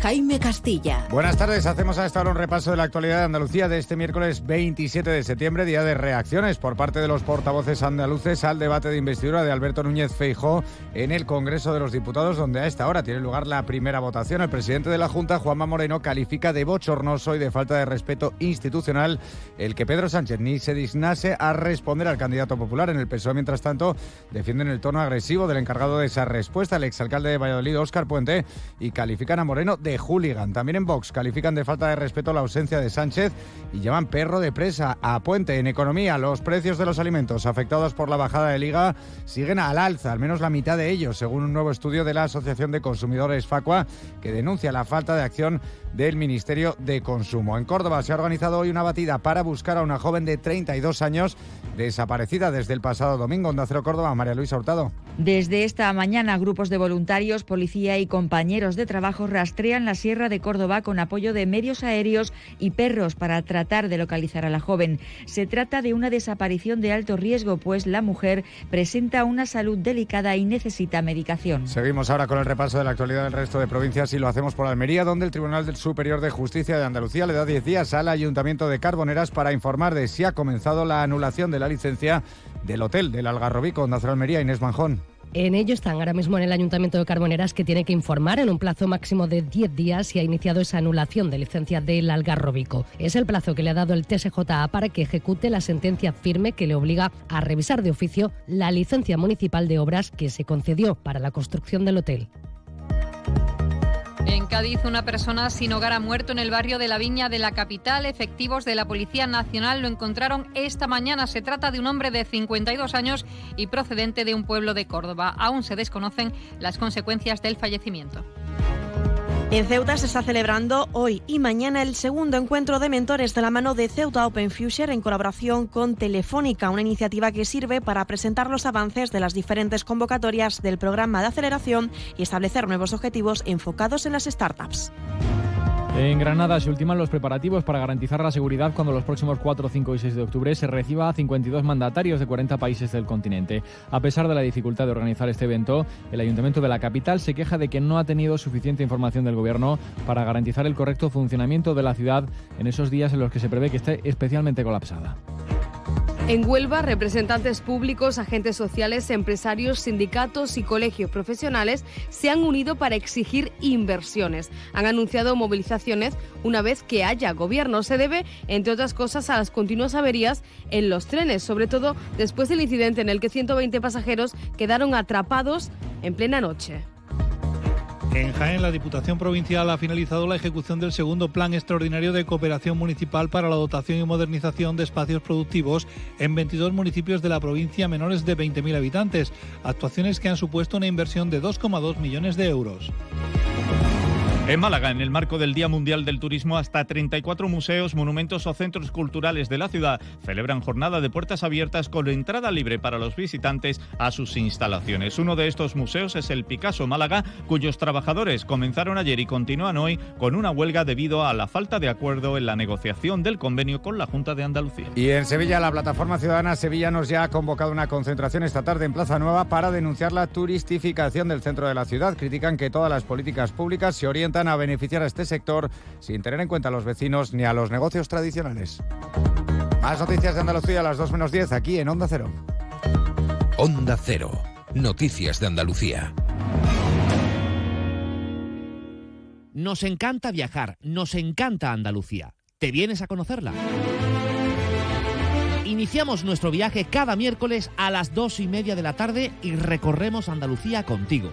Jaime Castilla.
Buenas tardes, hacemos a esta hora un repaso de la actualidad de Andalucía de este miércoles 27 de septiembre, día de reacciones por parte de los portavoces andaluces al debate de investidura de Alberto Núñez Feijó en el Congreso de los Diputados, donde a esta hora tiene lugar la primera votación. El presidente de la Junta, Juanma Moreno, califica de bochornoso y de falta de respeto institucional el que Pedro Sánchez ni se dignase a responder al candidato popular. En el PSOE, mientras tanto, defienden el tono agresivo del encargado de esa respuesta, el exalcalde de Valladolid, Óscar Puente, y califican a Moreno de hooligan. También en Vox califican de falta de respeto la ausencia de Sánchez y llaman perro de presa a Puente. En economía, los precios de los alimentos afectados por la bajada de liga siguen al alza, al menos la mitad de ellos, según un nuevo estudio de la Asociación de Consumidores Facua, que denuncia la falta de acción del Ministerio de Consumo. En Córdoba se ha organizado hoy una batida para buscar a una joven de 32 años desaparecida desde el pasado domingo. Onda Cero Córdoba, María Luisa Hurtado.
Desde esta mañana, grupos de voluntarios, policía y compañeros de trabajo rastrean la Sierra de Córdoba con apoyo de medios aéreos y perros para tratar de localizar a la joven. Se trata de una desaparición de alto riesgo, pues la mujer presenta una salud delicada y necesita medicación.
Seguimos ahora con el repaso de la actualidad del resto de provincias y lo hacemos por Almería, donde el Tribunal Superior de Justicia de Andalucía le da 10 días al Ayuntamiento de Carboneras para informar de si ha comenzado la anulación de la licencia del hotel del Algarrobico, Onda Almería, Inés Manjón.
En ello están ahora mismo en el Ayuntamiento de Carboneras que tiene que informar en un plazo máximo de 10 días si ha iniciado esa anulación de licencia del Algarrobico. Es el plazo que le ha dado el TSJA para que ejecute la sentencia firme que le obliga a revisar de oficio la licencia municipal de obras que se concedió para la construcción del hotel.
En Cádiz, una persona sin hogar ha muerto en el barrio de la Viña de la capital. Efectivos de la Policía Nacional lo encontraron esta mañana. Se trata de un hombre de 52 años y procedente de un pueblo de Córdoba. Aún se desconocen las consecuencias del fallecimiento.
En Ceuta se está celebrando hoy y mañana el segundo encuentro de mentores de la mano de Ceuta Open Future en colaboración con Telefónica, una iniciativa que sirve para presentar los avances de las diferentes convocatorias del programa de aceleración y establecer nuevos objetivos enfocados en las startups.
En Granada se ultiman los preparativos para garantizar la seguridad cuando los próximos 4, 5 y 6 de octubre se reciba a 52 mandatarios de 40 países del continente. A pesar de la dificultad de organizar este evento, el Ayuntamiento de la capital se queja de que no ha tenido suficiente información del Gobierno para garantizar el correcto funcionamiento de la ciudad en esos días en los que se prevé que esté especialmente colapsada.
En Huelva, representantes públicos, agentes sociales, empresarios, sindicatos y colegios profesionales se han unido para exigir inversiones. Han anunciado movilizaciones una vez que haya gobierno. Se debe, entre otras cosas, a las continuas averías en los trenes, sobre todo después del incidente en el que 120 pasajeros quedaron atrapados en plena noche.
En Jaén, la Diputación Provincial ha finalizado la ejecución del segundo Plan Extraordinario de Cooperación Municipal para la dotación y modernización de espacios productivos en 22 municipios de la provincia menores de 20.000 habitantes, actuaciones que han supuesto una inversión de 2,2 millones de euros.
En Málaga, en el marco del Día Mundial del Turismo, hasta 34 museos, monumentos o centros culturales de la ciudad celebran jornada de puertas abiertas con entrada libre para los visitantes a sus instalaciones. Uno de estos museos es el Picasso Málaga, cuyos trabajadores comenzaron ayer y continúan hoy con una huelga debido a la falta de acuerdo en la negociación del convenio con la Junta de Andalucía.
Y en Sevilla, la plataforma ciudadana Sevillanos ya ha convocado una concentración esta tarde en Plaza Nueva para denunciar la turistificación del centro de la ciudad. Critican que todas las políticas públicas se orientan a beneficiar a este sector sin tener en cuenta a los vecinos ni a los negocios tradicionales. Más noticias de Andalucía a las 2 menos 10 aquí en Onda Cero.
Onda Cero. Noticias de Andalucía.
Nos encanta viajar, nos encanta Andalucía. ¿Te vienes a conocerla? Iniciamos nuestro viaje cada miércoles a las dos y media de la tarde y recorremos Andalucía contigo.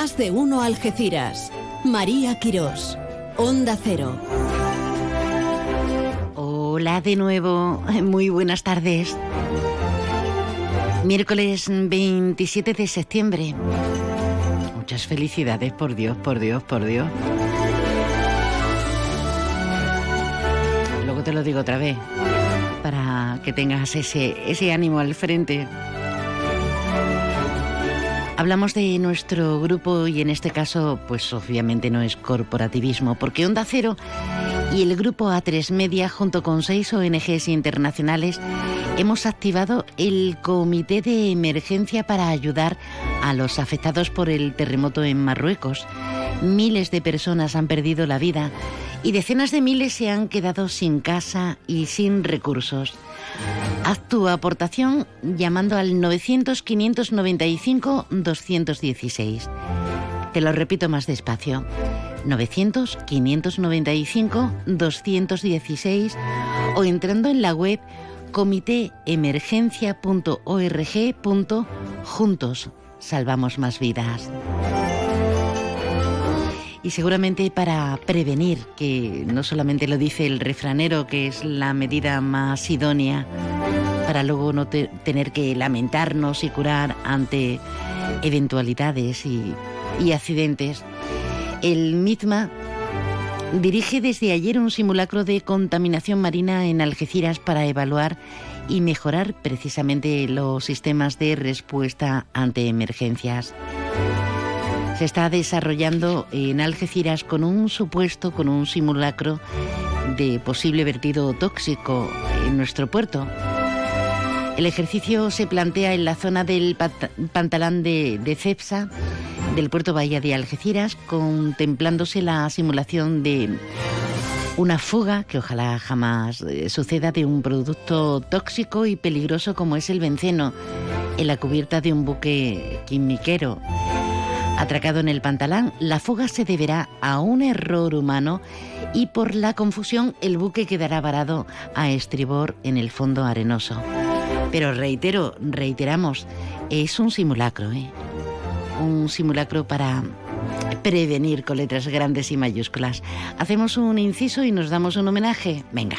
Más de uno Algeciras. María Quirós. Onda Cero.
Hola de nuevo. Muy buenas tardes. Miércoles 27 de septiembre. Muchas felicidades, por Dios, por Dios, por Dios. Luego te lo digo otra vez, para que tengas ese, ese ánimo al frente. Hablamos de nuestro grupo y en este caso, pues obviamente no es corporativismo, porque Onda Cero y el grupo A3 Media, junto con seis ONGs internacionales, hemos activado el Comité de Emergencia para ayudar a los afectados por el terremoto en Marruecos. Miles de personas han perdido la vida y decenas de miles se han quedado sin casa y sin recursos. Haz tu aportación llamando al 900-595-216. Te lo repito más despacio. 900-595-216 o entrando en la web comitéemergencia.org. Salvamos más vidas. Y seguramente para prevenir, que no solamente lo dice el refranero, que es la medida más idónea, para luego no tener que lamentarnos y curar ante eventualidades y, accidentes, el MITMA dirige desde ayer un simulacro de contaminación marina en Algeciras para evaluar y mejorar precisamente los sistemas de respuesta ante emergencias. Se está desarrollando en Algeciras con un supuesto, con un simulacro de posible vertido tóxico en nuestro puerto. El ejercicio se plantea en la zona del pantalán de, de Cepsa, del puerto Bahía de Algeciras, contemplándose la simulación de una fuga, que ojalá jamás eh, suceda, de un producto tóxico y peligroso como es el benceno en la cubierta de un buque quimiquero. Atracado en el pantalán, la fuga se deberá a un error humano y por la confusión el buque quedará varado a estribor en el fondo arenoso. Pero reitero, reiteramos, es un simulacro, ¿eh? Un simulacro para prevenir con letras grandes y mayúsculas. Hacemos un inciso y nos damos un homenaje. Venga.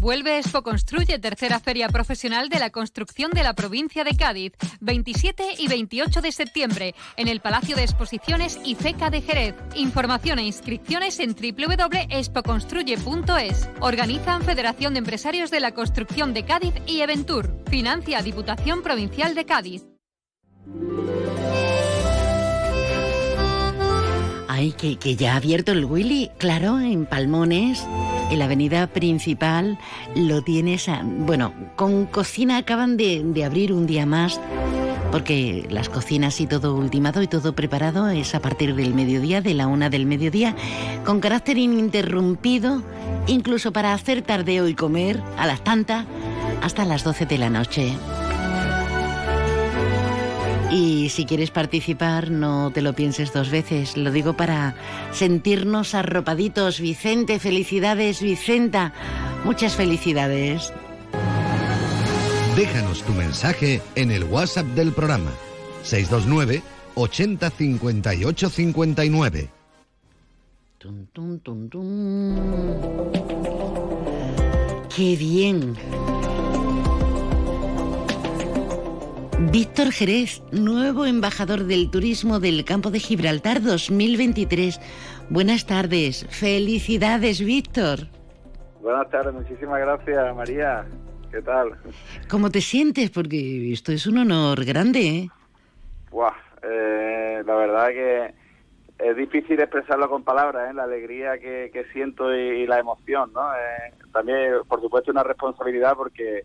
Vuelve Expo Construye, tercera feria profesional de la construcción de la provincia de Cádiz, 27 y 28 de septiembre, en el Palacio de Exposiciones IFECA de Jerez. Información e inscripciones en www.expoconstruye.es. Organizan Federación de Empresarios de la Construcción de Cádiz y Eventur. Financia Diputación Provincial de Cádiz.
Ay, que, que ya ha abierto el Willy, claro, en Palmones, en la avenida principal, lo tienes, a- bueno, con cocina acaban de, de abrir un día más, porque las cocinas y todo ultimado y todo preparado es a partir del mediodía, de la una del mediodía, con carácter ininterrumpido, incluso para hacer tardeo y comer a las tantas, hasta las 12 de la noche. Y si quieres participar, no te lo pienses dos veces. Lo digo para sentirnos arropaditos. Vicente, felicidades, Vicenta. Muchas felicidades.
Déjanos tu mensaje en el WhatsApp del programa 629 80 58 59.
Tum, tum, tum. ¡Qué bien! Víctor Jerez, nuevo embajador del turismo del campo de Gibraltar 2023. Buenas tardes, felicidades Víctor.
Buenas tardes, muchísimas gracias María. ¿Qué tal?
¿Cómo te sientes? Porque esto es un honor grande, ¿eh?
Buah, eh, la verdad que es difícil expresarlo con palabras, ¿eh? la alegría que, que siento y, y la emoción, ¿no? Eh, también, por supuesto, una responsabilidad porque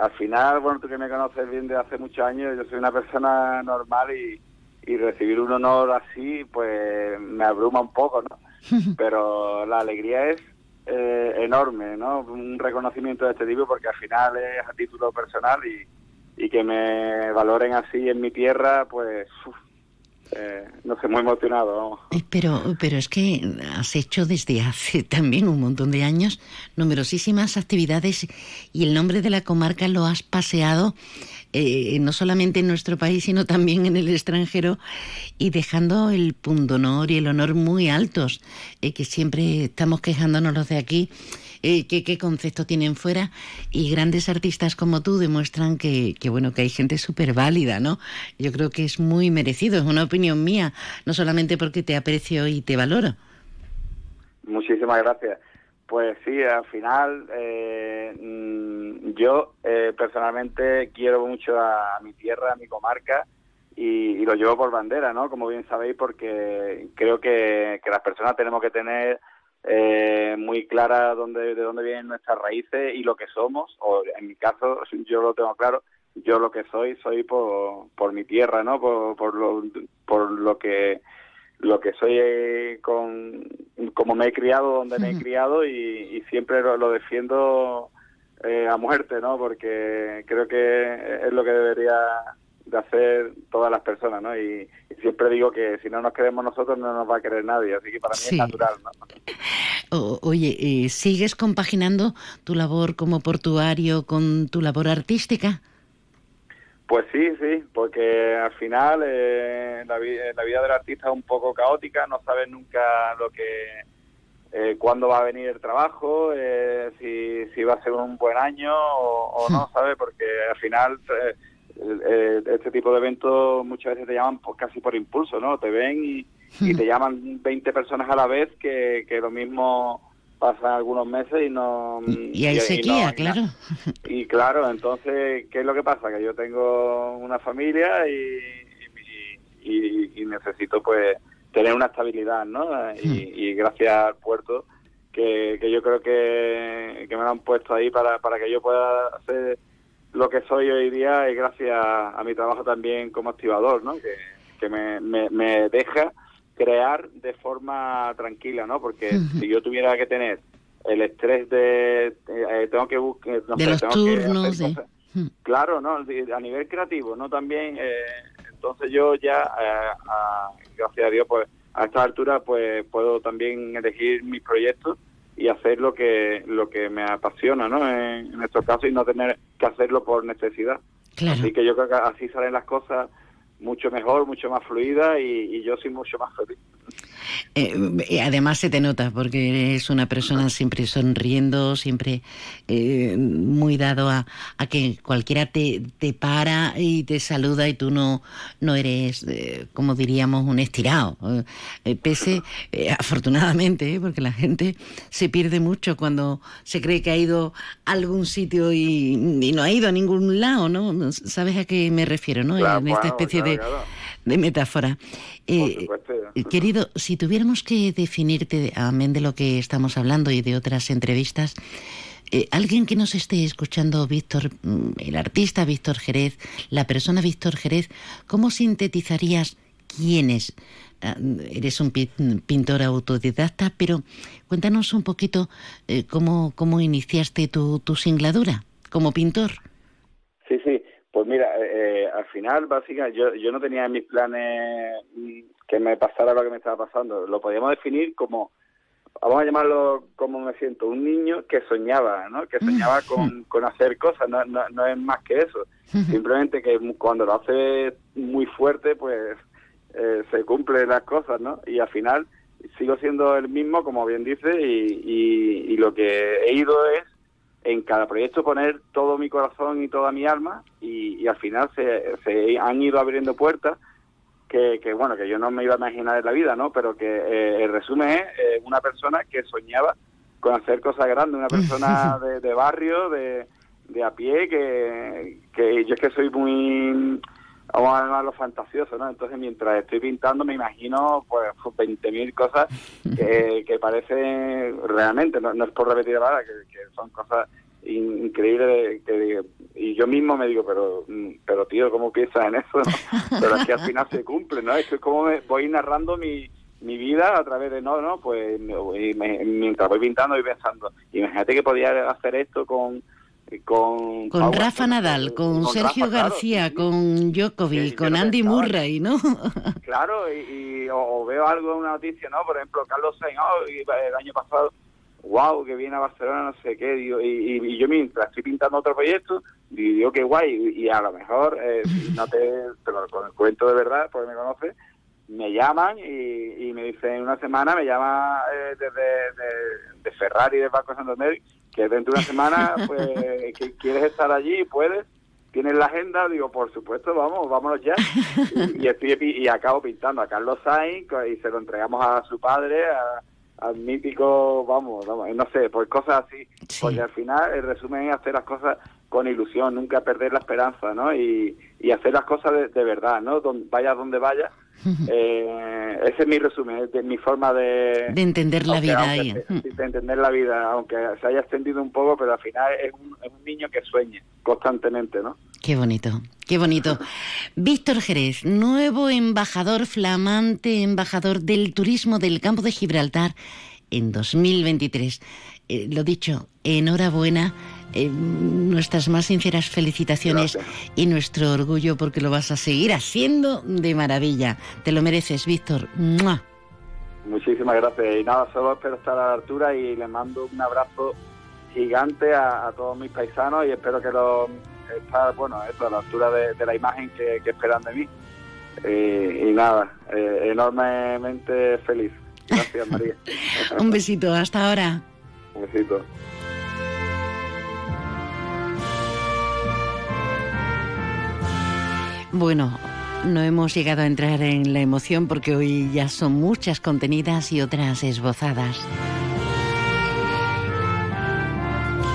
al final, bueno, tú que me conoces bien de hace muchos años, yo soy una persona normal y, y recibir un honor así, pues me abruma un poco, ¿no? Pero la alegría es eh, enorme, ¿no? Un reconocimiento de este tipo porque al final es a título personal y, y que me valoren así en mi tierra, pues, uf, eh, no sé, muy emocionado, vamos.
Pero, pero es que has hecho desde hace también un montón de años numerosísimas actividades y el nombre de la comarca lo has paseado eh, no solamente en nuestro país, sino también en el extranjero y dejando el pundonor y el honor muy altos, eh, que siempre estamos quejándonos los de aquí. Eh, que qué concepto tienen fuera y grandes artistas como tú demuestran que, que bueno que hay gente súper válida no yo creo que es muy merecido es una opinión mía no solamente porque te aprecio y te valoro
Muchísimas gracias. Pues sí, al final eh, mm, yo eh, personalmente quiero mucho a mi tierra, a mi comarca y, y lo llevo por bandera, ¿no? Como bien sabéis, porque creo que, que las personas tenemos que tener eh, muy clara dónde, de dónde vienen nuestras raíces y lo que somos, o en mi caso yo lo tengo claro, yo lo que soy, soy por, por mi tierra, ¿no? Por, por, lo, por lo que lo que soy eh, con como me he criado donde me he criado y, y siempre lo, lo defiendo eh, a muerte no porque creo que es lo que debería de hacer todas las personas no y, y siempre digo que si no nos queremos nosotros no nos va a querer nadie así que para mí
Sí.
es natural no
O- oye eh, sigues compaginando tu labor como portuario con tu labor artística
Pues sí, sí, porque al final eh, la, vi- la vida del artista es un poco caótica, no sabes nunca lo que, eh, cuándo va a venir el trabajo, eh, si, si va a ser un buen año o, o no, ¿sabes? Porque al final eh, eh, este tipo de eventos muchas veces te llaman pues, casi por impulso, ¿no? Te ven y, y te llaman 20 personas a la vez que, que lo mismo pasan algunos meses y no...
y hay sequía
y
claro
y claro, entonces, ¿qué es lo que pasa? Que yo tengo una familia y, y, necesito pues tener una estabilidad, ¿no? Y, y gracias al puerto, que, que yo creo que, que me lo han puesto ahí para, para que yo pueda hacer lo que soy hoy día y gracias a mi trabajo también como activador, ¿no? Que, que me, me, me deja crear de forma tranquila, ¿no? Porque si yo tuviera que tener el estrés de eh, tengo que buscar no
de
sé,
los
tengo que hacer
turnos de
cosas. claro no a nivel creativo no también eh, entonces yo ya eh, a- gracias a Dios pues a esta altura pues puedo también elegir mis proyectos y hacer lo que lo que me apasiona, ¿no? En, en estos casos y no tener que hacerlo por necesidad. Así que yo creo que así salen las cosas mucho mejor, mucho más fluida y, y yo soy mucho más feliz.
Eh, además se te nota porque eres una persona siempre sonriendo, siempre eh, muy dado a, a, que cualquiera te, te, para y te saluda y tú no, no eres, eh, como diríamos, un estirado. Eh, pese, eh, afortunadamente, porque la gente se pierde mucho cuando se cree que ha ido a algún sitio y, y no ha ido a ningún lado, ¿no? ¿Sabes a qué me refiero, no?
Claro,
en esta especie
claro,
de,
claro.
De metáfora. Eh,
supuesto.
querido, si tuviéramos que definirte, amén de lo que estamos hablando y de otras entrevistas, eh, alguien que nos esté escuchando, Víctor, mm, el artista Víctor Jerez, la persona Víctor Jerez, ¿cómo sintetizarías quién es? Ah, eres un pi- pintor autodidacta, pero cuéntanos un poquito eh, cómo, cómo iniciaste tu, tu singladura como pintor.
Mira, eh, al final, básicamente, yo, yo no tenía en mis planes mm, que me pasara lo que me estaba pasando. Lo podíamos definir como, vamos a llamarlo como me siento, un niño que soñaba, ¿no? Que soñaba con, con hacer cosas, no, no, no es más que eso. Simplemente que cuando lo hace muy fuerte, pues eh, se cumplen las cosas, ¿no? Y al final sigo siendo el mismo, como bien dice, y, y, y lo que he ido es en cada proyecto poner todo mi corazón y toda mi alma y, y al final se, se han ido abriendo puertas que, que, bueno que yo no me iba a imaginar en la vida no pero que eh, el resumen es eh, una persona que soñaba con hacer cosas grandes una persona de, de barrio de, de a pie que, que yo es que soy muy vamos a llamarlo fantasioso, ¿no? Entonces, mientras estoy pintando, me imagino, pues, 20.000 cosas que, que parecen realmente, no, no es por repetir nada, que, que son cosas in- increíbles que y yo mismo me digo pero mm, pero tío cómo piensas en eso ¿no? pero es que al final se cumple no es que como me voy narrando mi mi vida a través de no no pues me- mientras voy pintando voy pensando imagínate que podía hacer esto con con
Con
Pau
Rafa Nadal, con,
con
Sergio
Rafa, claro,
García, con Djokovic, con Andy. Murray, ¿no?
Claro, y, y- o, o veo algo en una noticia, ¿no? Por ejemplo, Carlos Sainz, oh, y el año pasado, wow, que viene a Barcelona, no sé qué, digo, y, y- y yo mientras estoy pintando otro proyecto, digo, qué guay, y, a lo mejor, eh, no te, te lo con- cuento de verdad, porque me conoces, me llaman y, y me dicen, una semana me llama eh, desde de, de Ferrari, de Banco Santander, que dentro de una semana, pues, que quieres estar allí, puedes, tienes la agenda, digo, por supuesto, vamos, vámonos ya. y, y estoy y acabo pintando a Carlos Sainz y se lo entregamos a su padre, a- al mítico, vamos, vamos, no sé, pues cosas así, porque al final el resumen es hacer las cosas con ilusión, nunca perder la esperanza, ¿no? Y, y hacer las cosas de, de verdad, ¿no? Don, vaya donde vaya. Eh, ese es mi resumen, es de mi forma de...
De entender la
aunque-
vida
aunque
ahí.
se- de entender la vida, aunque se haya extendido un poco, pero al final es un, es un niño que sueña constantemente, ¿no?
Qué bonito, qué bonito. Víctor Jerez, nuevo embajador, flamante embajador del turismo del campo de Gibraltar en 2023. Eh, lo dicho, enhorabuena. Eh, nuestras más sinceras felicitaciones y nuestro orgullo porque lo vas a seguir haciendo de maravilla. Te lo mereces, Víctor. ¡Mua!
Muchísimas gracias. Y nada, solo espero estar a la altura y les mando un abrazo gigante a, a todos mis paisanos y espero que lo estar, bueno, esto, a la altura de, de la imagen que, que esperan de mí. Eh, y nada, eh, enormemente feliz. Gracias, María.
Un besito, hasta ahora.
Un besito.
Bueno, no hemos llegado a entrar en la emoción porque hoy ya son muchas contenidas y otras esbozadas.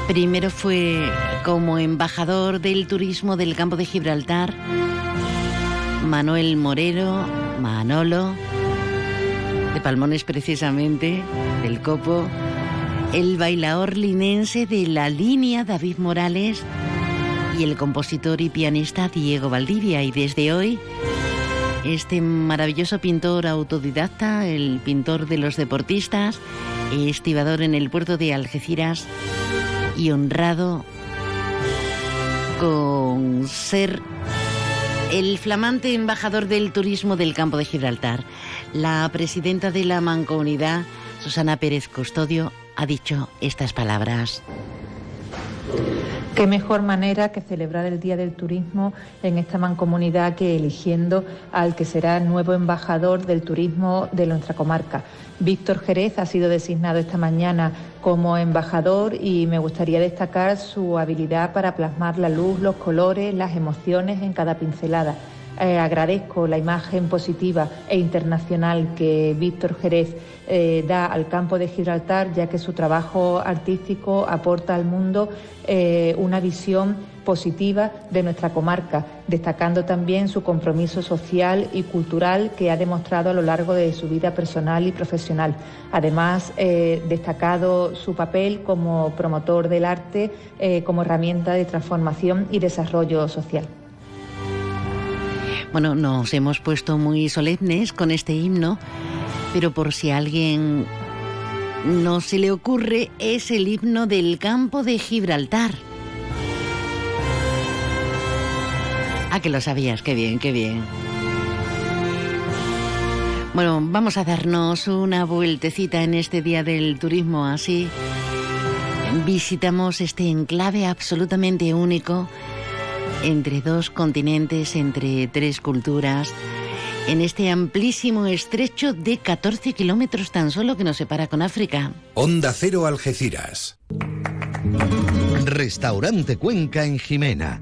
Primero fue como embajador del turismo del campo de Gibraltar, Manuel Morero, Manolo, de Palmones precisamente, del Copo, el bailador linense de la línea David Morales y el compositor y pianista Diego Valdivia. Y desde hoy, este maravilloso pintor autodidacta, el pintor de los deportistas, estibador en el puerto de Algeciras y honrado con ser El flamante embajador del turismo del campo de Gibraltar, la presidenta de la Mancomunidad, Susana Pérez Custodio, ha dicho estas palabras.
Qué mejor manera que celebrar el Día del Turismo en esta mancomunidad que eligiendo al que será nuevo embajador del turismo de nuestra comarca. Víctor Jerez ha sido designado esta mañana como embajador y me gustaría destacar su habilidad para plasmar la luz, los colores, las emociones en cada pincelada. Eh, agradezco la imagen positiva e internacional que Víctor Jerez eh, da al campo de Gibraltar, ya que su trabajo artístico aporta al mundo eh, una visión positiva de nuestra comarca, destacando también su compromiso social y cultural que ha demostrado a lo largo de su vida personal y profesional. Además, destacado su papel como promotor del arte como herramienta de transformación y desarrollo social.
Bueno, nos hemos puesto muy solemnes con este himno, pero por si a alguien no se le ocurre, es el himno del campo de Gibraltar. Ah, que lo sabías, qué bien, qué bien. Bueno, vamos a darnos una vueltecita en este día del turismo así. Visitamos este enclave absolutamente único entre dos continentes, entre tres culturas, en este amplísimo estrecho de 14 kilómetros tan solo que nos separa con África.
Onda Cero Algeciras.
Restaurante Cuenca en Jimena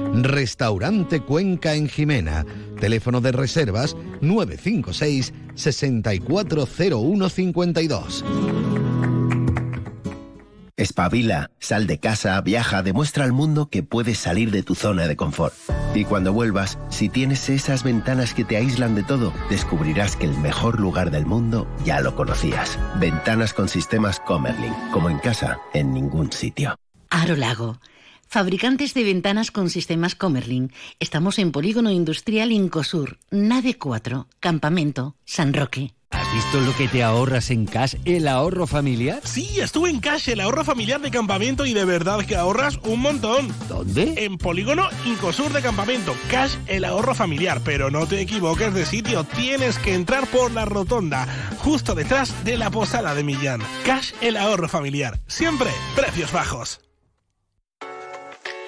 Restaurante Cuenca en Jimena. Teléfono de reservas 956 640152.
Espabila, sal de casa, viaja, demuestra al mundo que puedes salir de tu zona de confort. Y cuando vuelvas, si tienes esas ventanas que te aíslan de todo, descubrirás que el mejor lugar del mundo ya lo conocías. Ventanas con sistemas Comerlin, como en casa, en ningún sitio.
Aro Lago Fabricantes de ventanas con sistemas Comerlin. Estamos en Polígono Industrial Incosur, Nave 4, Campamento, San Roque.
¿Has visto lo que te ahorras en Cash, el ahorro familiar?
Sí, estuve en Cash, el ahorro familiar de campamento y de verdad que ahorras un montón.
¿Dónde?
En Polígono Incosur de Campamento. Cash, el ahorro familiar. Pero no te equivoques de sitio, tienes que entrar por la rotonda, justo detrás de la posada de Millán. Cash, el ahorro familiar. Siempre precios bajos.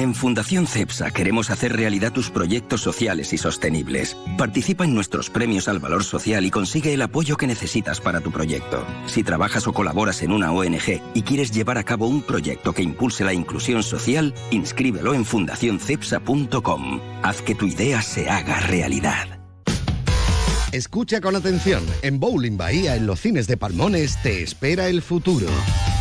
En Fundación CEPSA queremos hacer realidad tus proyectos sociales y sostenibles. Participa en nuestros premios al valor social y consigue el apoyo que necesitas para tu proyecto. Si trabajas o colaboras en una ONG y quieres llevar a cabo un proyecto que impulse la inclusión social, inscríbelo en fundacioncepsa.com. Haz que tu idea se haga realidad.
Escucha con atención. En Bowling Bahía, en los cines de Palmones, te espera el futuro.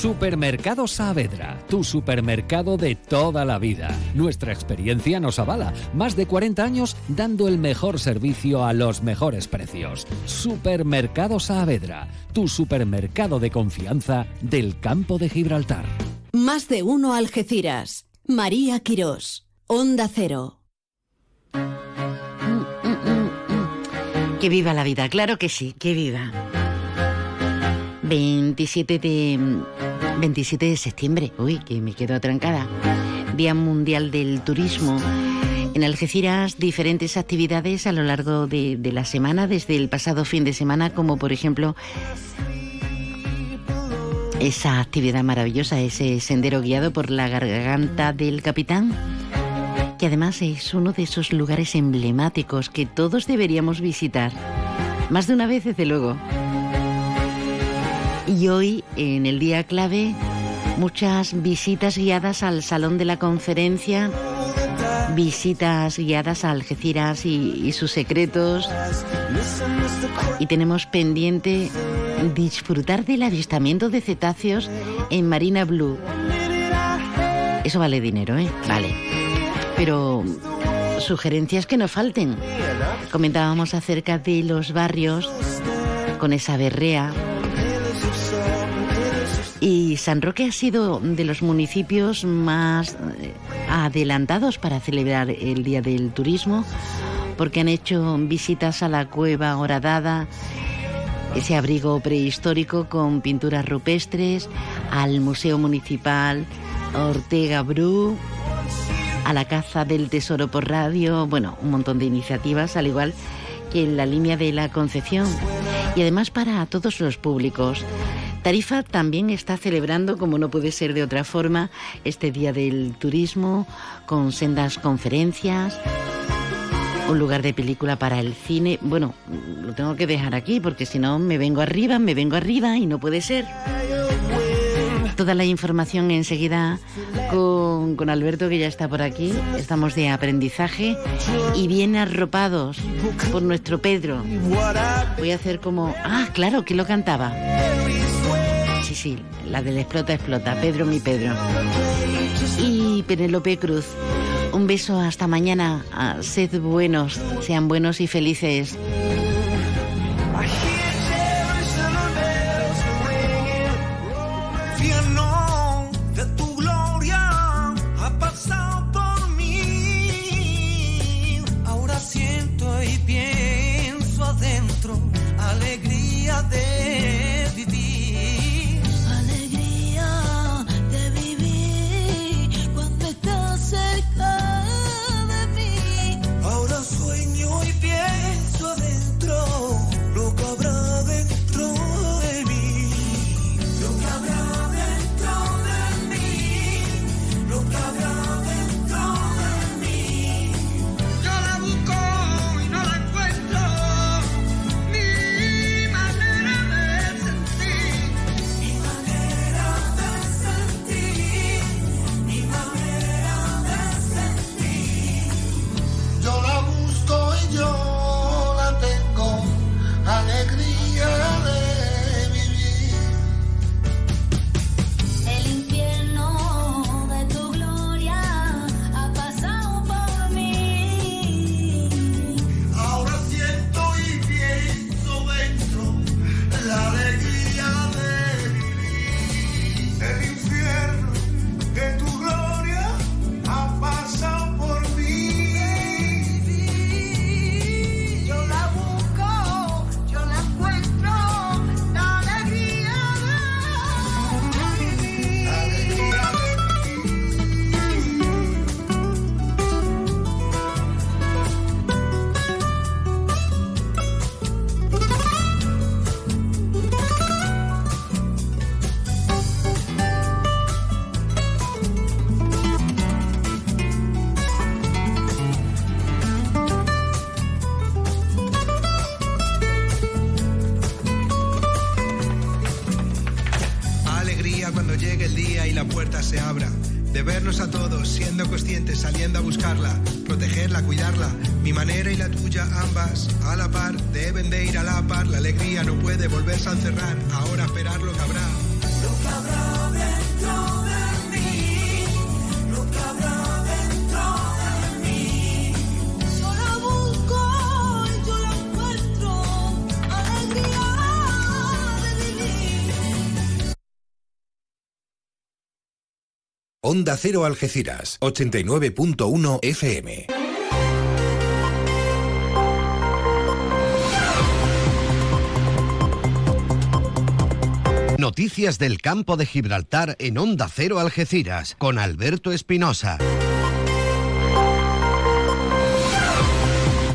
Supermercado Saavedra, tu supermercado de toda la vida. Nuestra experiencia nos avala. Más de 40 años dando el mejor servicio a los mejores precios. Supermercado Saavedra, tu supermercado de confianza del campo de Gibraltar.
Más de uno Algeciras. María Quirós. Onda Cero.
Que viva la vida, claro que sí, que viva. 27 de 27 de septiembre, uy, que me quedo atrancada. Día Mundial del Turismo. En Algeciras diferentes actividades a lo largo de, de la semana, desde el pasado fin de semana, como por ejemplo esa actividad maravillosa, ese sendero guiado por la garganta del capitán, que además es uno de esos lugares emblemáticos que todos deberíamos visitar. Más de una vez, desde luego. Y hoy, en el día clave, muchas visitas guiadas al Salón de la Conferencia, visitas guiadas a Algeciras y, y sus secretos. Y tenemos pendiente disfrutar del avistamiento de cetáceos en Marina Blue. Eso vale dinero, ¿eh? Vale. Pero sugerencias que no falten. Comentábamos acerca de los barrios con esa berrea. San Roque ha sido de los municipios más eh, adelantados para celebrar el Día del Turismo, porque han hecho visitas a la cueva horadada, ese abrigo prehistórico con pinturas rupestres, al Museo Municipal Ortega Bru, a la caza del tesoro por radio, bueno, un montón de iniciativas, al igual que en la línea de la Concepción, y además para todos los públicos. Tarifa también está celebrando, como no puede ser de otra forma, este Día del Turismo, con sendas conferencias, un lugar de película para el cine. Bueno, lo tengo que dejar aquí porque si no me vengo arriba, me vengo arriba y no puede ser. Toda la información enseguida con, con Alberto que ya está por aquí. Estamos de aprendizaje y bien arropados por nuestro Pedro. Voy a hacer como... Ah, claro, que lo cantaba. Sí, sí, la del explota, explota. Pedro, mi Pedro. Y Penélope Cruz. Un beso hasta mañana. Ah, sed buenos, sean buenos y felices.
Onda Cero Algeciras, 89.1 FM.
Noticias del campo de Gibraltar en Onda Cero Algeciras con Alberto Espinosa.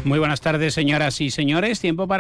Muy buenas tardes, señoras y señores. Tiempo para